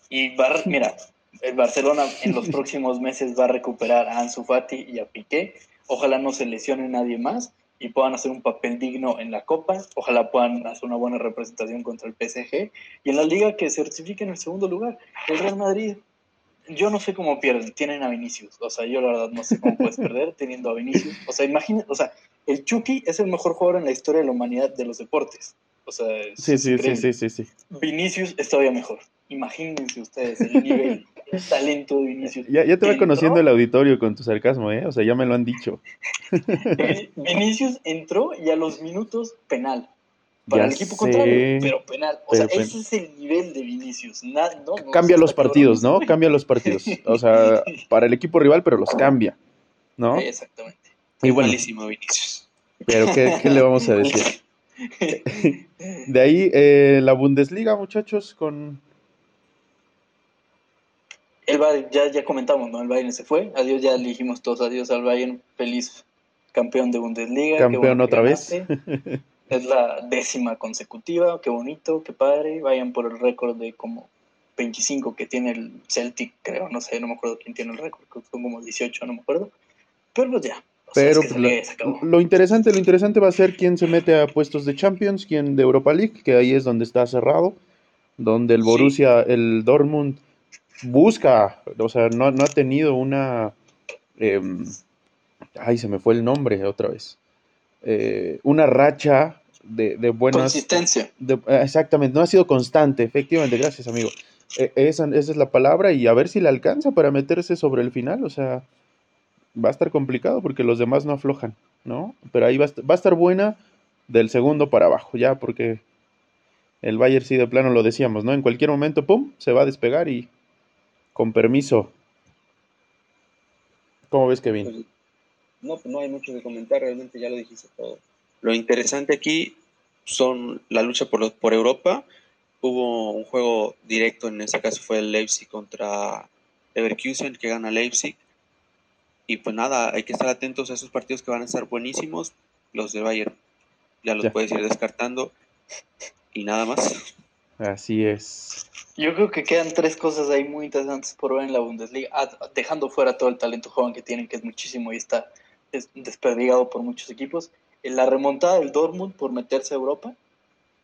y va, mira, el Barcelona en los próximos meses va a recuperar a Ansu Fati y a Piqué. Ojalá no se lesione nadie más y puedan hacer un papel digno en la Copa. Ojalá puedan hacer una buena representación contra el PSG. Y en la Liga que certifique en el segundo lugar. El Real Madrid, yo no sé cómo pierden. Tienen a Vinicius. O sea, yo la verdad no sé cómo puedes perder teniendo a Vinicius. O sea, imagínate, o sea, el Chucky es el mejor jugador en la historia de la humanidad de los deportes. O sea, sí, sí, sí, sí, sí, sí. Vinicius es todavía mejor. Imagínense ustedes el nivel, el talento de Vinicius. Ya, ya te va conociendo el auditorio con tu sarcasmo, ¿eh? O sea, ya me lo han dicho. Vinicius entró y a los minutos penal. Para el equipo contrario, pero penal. O sea, ese es el nivel de Vinicius. no, cambia los partidos, ¿no? Cambia los partidos. O sea, para el equipo rival, pero los cambia, ¿no? Exactamente. Y buenísimo Vinicius. Pero, ¿qué, qué le vamos a decir? De ahí eh, la Bundesliga, muchachos, con... El Bayern, ya, ya comentamos, ¿no? El Bayern se fue. Adiós, ya dijimos todos adiós al Bayern. Feliz campeón de Bundesliga. Campeón otra vez. es la décima consecutiva. Qué bonito, qué padre. Vayan por el récord de como 25 que tiene el Celtic, creo. No sé, no me acuerdo quién tiene el récord. son como 18, no me acuerdo. Pero pues ya, pero lo, interesante, lo interesante va a ser quién se mete a puestos de Champions, quién de Europa League, que ahí es donde está cerrado, donde el Borussia, el Dortmund busca, o sea, no, ha tenido una, em, ay, se me fue el nombre otra vez, eh, una racha de, de buenas... Consistencia. exactamente, no ha sido constante, efectivamente, gracias amigo. E, esa, esa es la palabra y a ver si le alcanza para meterse sobre el final. O sea, va a estar complicado porque los demás no aflojan, ¿no? Pero ahí va a, va a estar buena del segundo para abajo, ya, porque el Bayern sí de plano lo decíamos, ¿no? En cualquier momento, ¡pum!, se va a despegar y con permiso. ¿Cómo ves, Kevin? Pues, no, no hay mucho que comentar, realmente ya lo dijiste todo. Lo interesante aquí son la lucha por, los- por Europa. Hubo un juego directo, en este caso fue el Leipzig contra Leverkusen, que gana Leipzig. Y pues nada, hay que estar atentos a esos partidos que van a estar buenísimos. Los de Bayern ya los Ya. puedes ir descartando. Y nada más. Así es. Yo creo que quedan tres cosas ahí muy interesantes por ver en la Bundesliga, ah, dejando fuera todo el talento joven que tienen, que es muchísimo y está des- desperdigado por muchos equipos. En la remontada del Dortmund por meterse a Europa,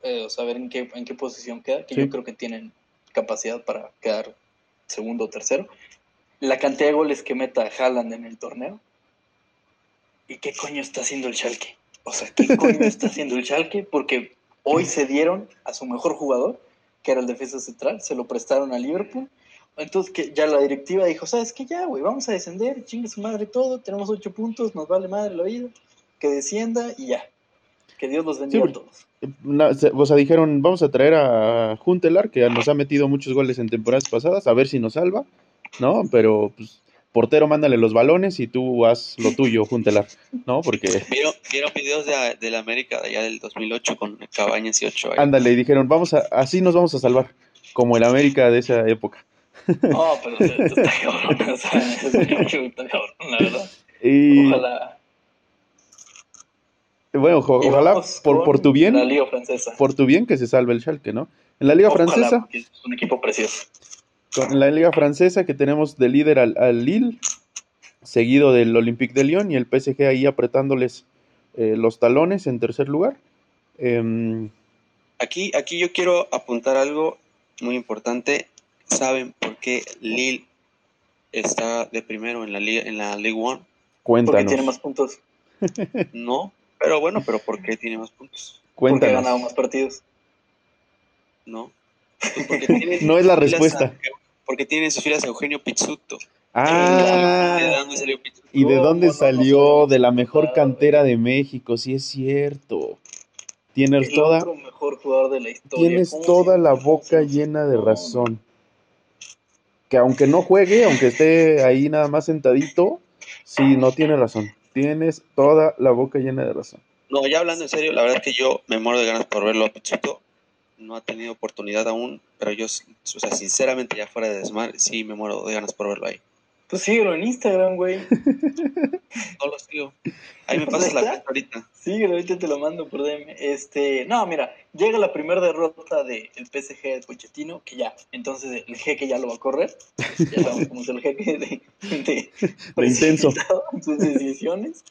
eh, o sea, ver en qué, en qué posición queda, que Sí. yo creo que tienen capacidad para quedar segundo o tercero. La cantidad de goles que meta Haaland en el torneo. ¿Y qué coño está haciendo el Schalke? O sea, ¿qué coño está haciendo el Schalke? Porque hoy se dieron a su mejor jugador, que era el defensa central, se lo prestaron a Liverpool. Entonces que ya la directiva dijo, ¿sabes qué? Ya, güey, vamos a descender, chingue su madre todo, tenemos ocho puntos, nos vale madre la vida, que descienda y ya. Que Dios los bendiga Sí, a todos. Na- se- o sea, dijeron, vamos a traer a Juntelar, que nos ha metido muchos goles en temporadas pasadas, a ver si nos salva, ¿no? Pero, pues, portero, mándale los balones y tú haz lo tuyo, Juntelar, ¿no? Porque, ¿Vieron, vieron videos de, de la América de allá del 2008 con Cabañas y Ochoa? ándale, y dijeron, vamos a, así nos vamos a salvar, como el América de esa época. No, pero está cabrón, o sea, está cabrón, la verdad. Y, Ojalá. Bueno, ojalá, por, por tu bien, La Liga Francesa. por tu bien que se salve el Schalke, ¿no? En la Liga Ojalá, Francesa, porque es un equipo precioso. en la Liga Francesa que tenemos de líder al, al Lille, seguido del Olympique de Lyon y el PSG ahí apretándoles eh, los talones en tercer lugar. Em, Aquí, aquí yo quiero apuntar algo muy importante. ¿Saben por qué Lille está de primero en la liga, en la League One? Porque cuéntanos, tiene más puntos. No, pero bueno, pero ¿por qué tiene más puntos? Porque ha ganado cuéntanos. más partidos. No. Pues porque tiene No es la respuesta. a- porque tiene en sus filas a Eugenio Pizzuto. ¿De Ah, dónde salió Pizzuto? ¿y de ¿Cómo dónde no salió? De la mejor cantera de México, sí es cierto. Tienes El toda, otro mejor jugador de la historia. tienes ¿Cómo toda la boca llena de razón. Que aunque no juegue, aunque esté ahí nada más sentadito, sí, no tiene razón. Tienes toda la boca llena de razón. No, ya hablando en serio, la verdad es que yo me muero de ganas por verlo a Pizzuto. No ha tenido oportunidad aún, pero yo, o sea, sinceramente, ya fuera de desmar, sí me muero de ganas por verlo ahí. Pues síguelo en Instagram, güey. No lo sigo. Ahí me pasas la cuenta ahorita. Síguelo, ahorita te lo mando por DM. Este, no, mira, llega la primera derrota del PSG de Pochettino, que ya, entonces el jeque ya lo va a correr. Ya sabemos cómo es el jeque de, de, De intenso. en sus decisiones.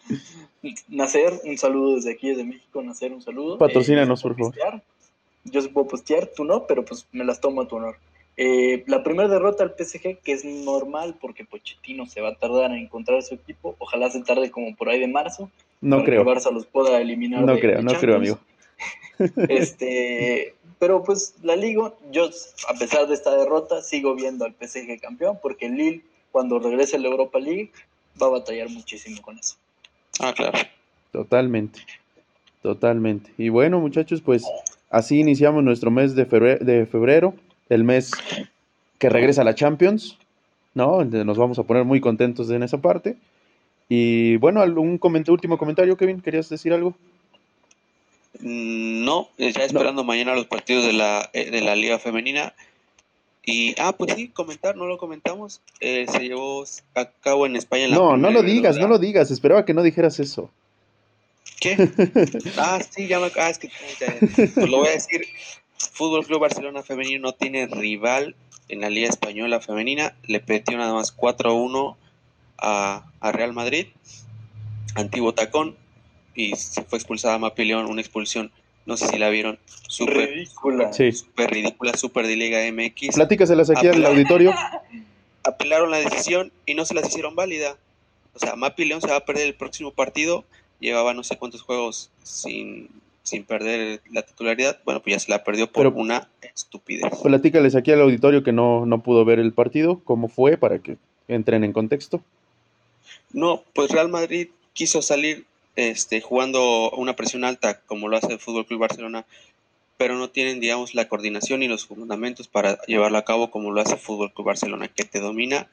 Nacer, un saludo desde aquí, desde México, Nacer, un saludo. Patrocínanos, Eh, por favor. postear. Yo sí puedo postear, tú no, pero pues me las tomo a tu honor. Eh, la primera derrota al PSG, que es normal porque Pochettino se va a tardar en encontrar su equipo, ojalá se tarde como por ahí de marzo, No creo, que Barça los pueda eliminar. no de- creo, de no creo, amigo. Este, pero pues la Liga, yo a pesar de esta derrota, sigo viendo al PSG campeón, porque el Lille, cuando regrese a la Europa League, va a batallar muchísimo con eso. Ah, claro. Totalmente, totalmente. Y bueno, muchachos, pues así iniciamos nuestro mes de febrero, de febrero, el mes que regresa a la Champions, ¿no? Nos vamos a poner muy contentos en esa parte. Y bueno, algún coment- último comentario, Kevin, ¿querías decir algo? Mm, No, ya esperando mañana los partidos de la, eh, de la Liga Femenina. Y, ah, pues sí, comentar, no lo comentamos. Eh, se llevó a cabo en España. la No, no lo digas, no lo digas, esperaba que no dijeras eso. ¿Qué? Ah, sí, ya me. Ah, es que. ya- pues lo voy a decir. Fútbol Club Barcelona Femenino no tiene rival en la Liga Española Femenina. Le petió nada más 4-1 a, a Real Madrid, antiguo tacón, y se fue expulsada Mapi León, una expulsión. No sé si la vieron. Súper Ridícula. Sí. súper ridícula, súper de Liga MX. Platícaselas aquí al auditorio. Apelaron la decisión y no se las hicieron válida. O sea, Mapi León se va a perder el próximo partido. Llevaba no sé cuántos juegos sin, sin perder la titularidad, bueno, pues ya se la perdió por una estupidez. Platícales aquí al auditorio que no, no pudo ver el partido, cómo fue para que entren en contexto. No, pues Real Madrid quiso salir este, jugando una presión alta como lo hace el Fútbol Club Barcelona, pero no tienen, digamos, la coordinación y los fundamentos para llevarlo a cabo como lo hace el Fútbol Club Barcelona, que te domina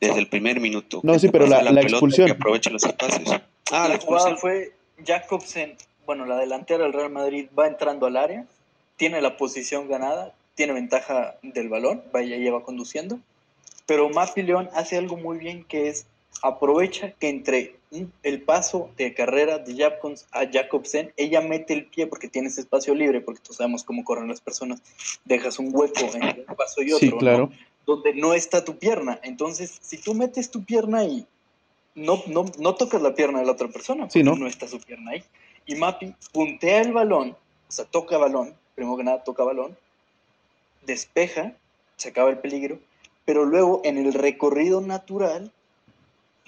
desde el primer minuto. No, sí, pero la, la, expulsión. Que aprovecha los espacios. Ah, la, jugada fue Jacobsen, bueno, la delantera del Real Madrid va entrando al área, tiene la posición ganada, tiene ventaja del balón, vaya, lleva conduciendo, pero Mapi León hace algo muy bien que es aprovecha que entre el paso de carrera de Jacobs a Jacobsen, ella mete el pie porque tiene ese espacio libre, porque todos sabemos cómo corren las personas, dejas un hueco entre un paso y otro, claro. donde no está tu pierna. Entonces, si tú metes tu pierna ahí, no, no, no tocas la pierna de la otra persona, porque ¿no? no está su pierna ahí. Y Mapi puntea el balón, o sea, toca balón, primero que nada toca balón, despeja, se acaba el peligro, pero luego en el recorrido natural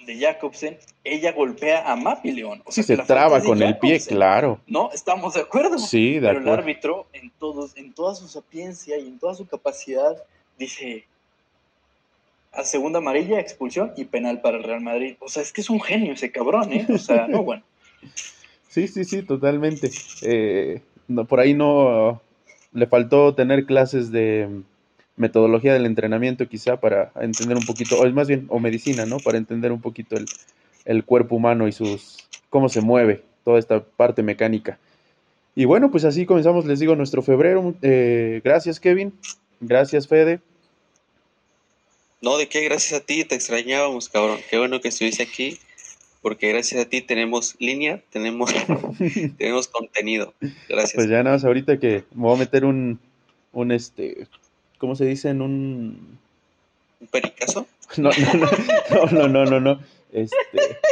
de Jacobsen, ella golpea a Mapi León. O sea, sí, se traba con el pie, claro. No, estamos de acuerdo. Sí, de Pero acuerdo. el árbitro, en, todos, en toda su sapiencia y en toda su capacidad, dice a segunda amarilla, expulsión y penal para el Real Madrid. O sea, es que es un genio ese cabrón, ¿eh? O sea, no, bueno. Sí, sí, sí, totalmente. Eh, no, por ahí no le faltó tener clases de metodología del entrenamiento quizá para entender un poquito, o más bien, o medicina, ¿no? Para entender un poquito el, el cuerpo humano y sus, cómo se mueve toda esta parte mecánica. Y bueno, pues así comenzamos, les digo, nuestro febrero. Eh, gracias, Kevin. Gracias, Fede. No, de qué, gracias a ti, te extrañábamos, cabrón. Qué bueno que estuviste aquí, porque gracias a ti tenemos línea, tenemos, tenemos contenido. Gracias. Pues ya nada más ahorita que me voy a meter un, un este, ¿cómo se dice? En un... ¿Un pericazo? No, no, no, no, no, no, Este,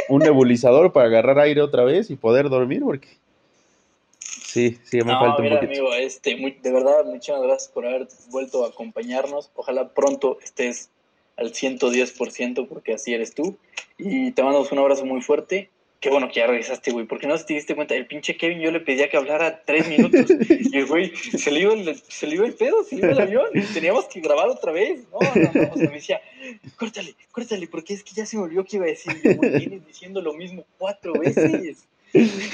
un nebulizador para agarrar aire otra vez y poder dormir, porque sí, sí, me no, falta mira, un poquito. amigo, este, muy, de verdad, muchas gracias por haber vuelto a acompañarnos. Ojalá pronto estés al 110% porque así eres tú. Y te mandamos un abrazo muy fuerte. Qué bueno que ya regresaste, güey, porque no te diste cuenta, el pinche Kevin yo le pedía que hablara tres minutos y el güey se le iba el, se le iba el pedo, se le iba el avión, teníamos que grabar otra vez. No, no, no, o sea, me decía, córtale, córtale, porque es que ya se me olvidó que iba a decir, y yo, güey, vienes diciendo lo mismo cuatro veces.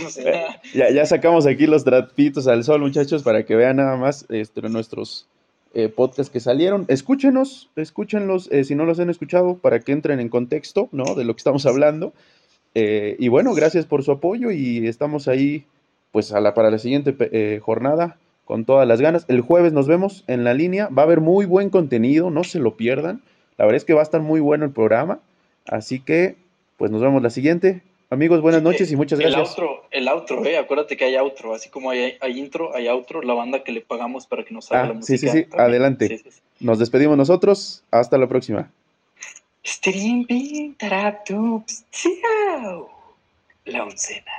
O sea, Ya, ya sacamos aquí los trapitos al sol, muchachos, para que vean nada más este, nuestros eh, podcasts que salieron. Escúchenos, escúchenlos eh, si no los han escuchado, para que entren en contexto, ¿no? De lo que estamos hablando. Eh, y bueno, gracias por su apoyo y estamos ahí, pues, a la, para la siguiente eh, jornada con todas las ganas. El jueves nos vemos en la línea. Va a haber muy buen contenido, no se lo pierdan. La verdad es que va a estar muy bueno el programa. Así que, pues, nos vemos la siguiente. Amigos, buenas noches y muchas el gracias. outro, el outro, eh, acuérdate que hay outro, así como hay, hay intro, hay outro, la banda que le pagamos para que nos haga Ah, la música. sí, sí, también. adelante. Sí, sí, sí. Nos despedimos nosotros. Hasta la próxima. La oncena.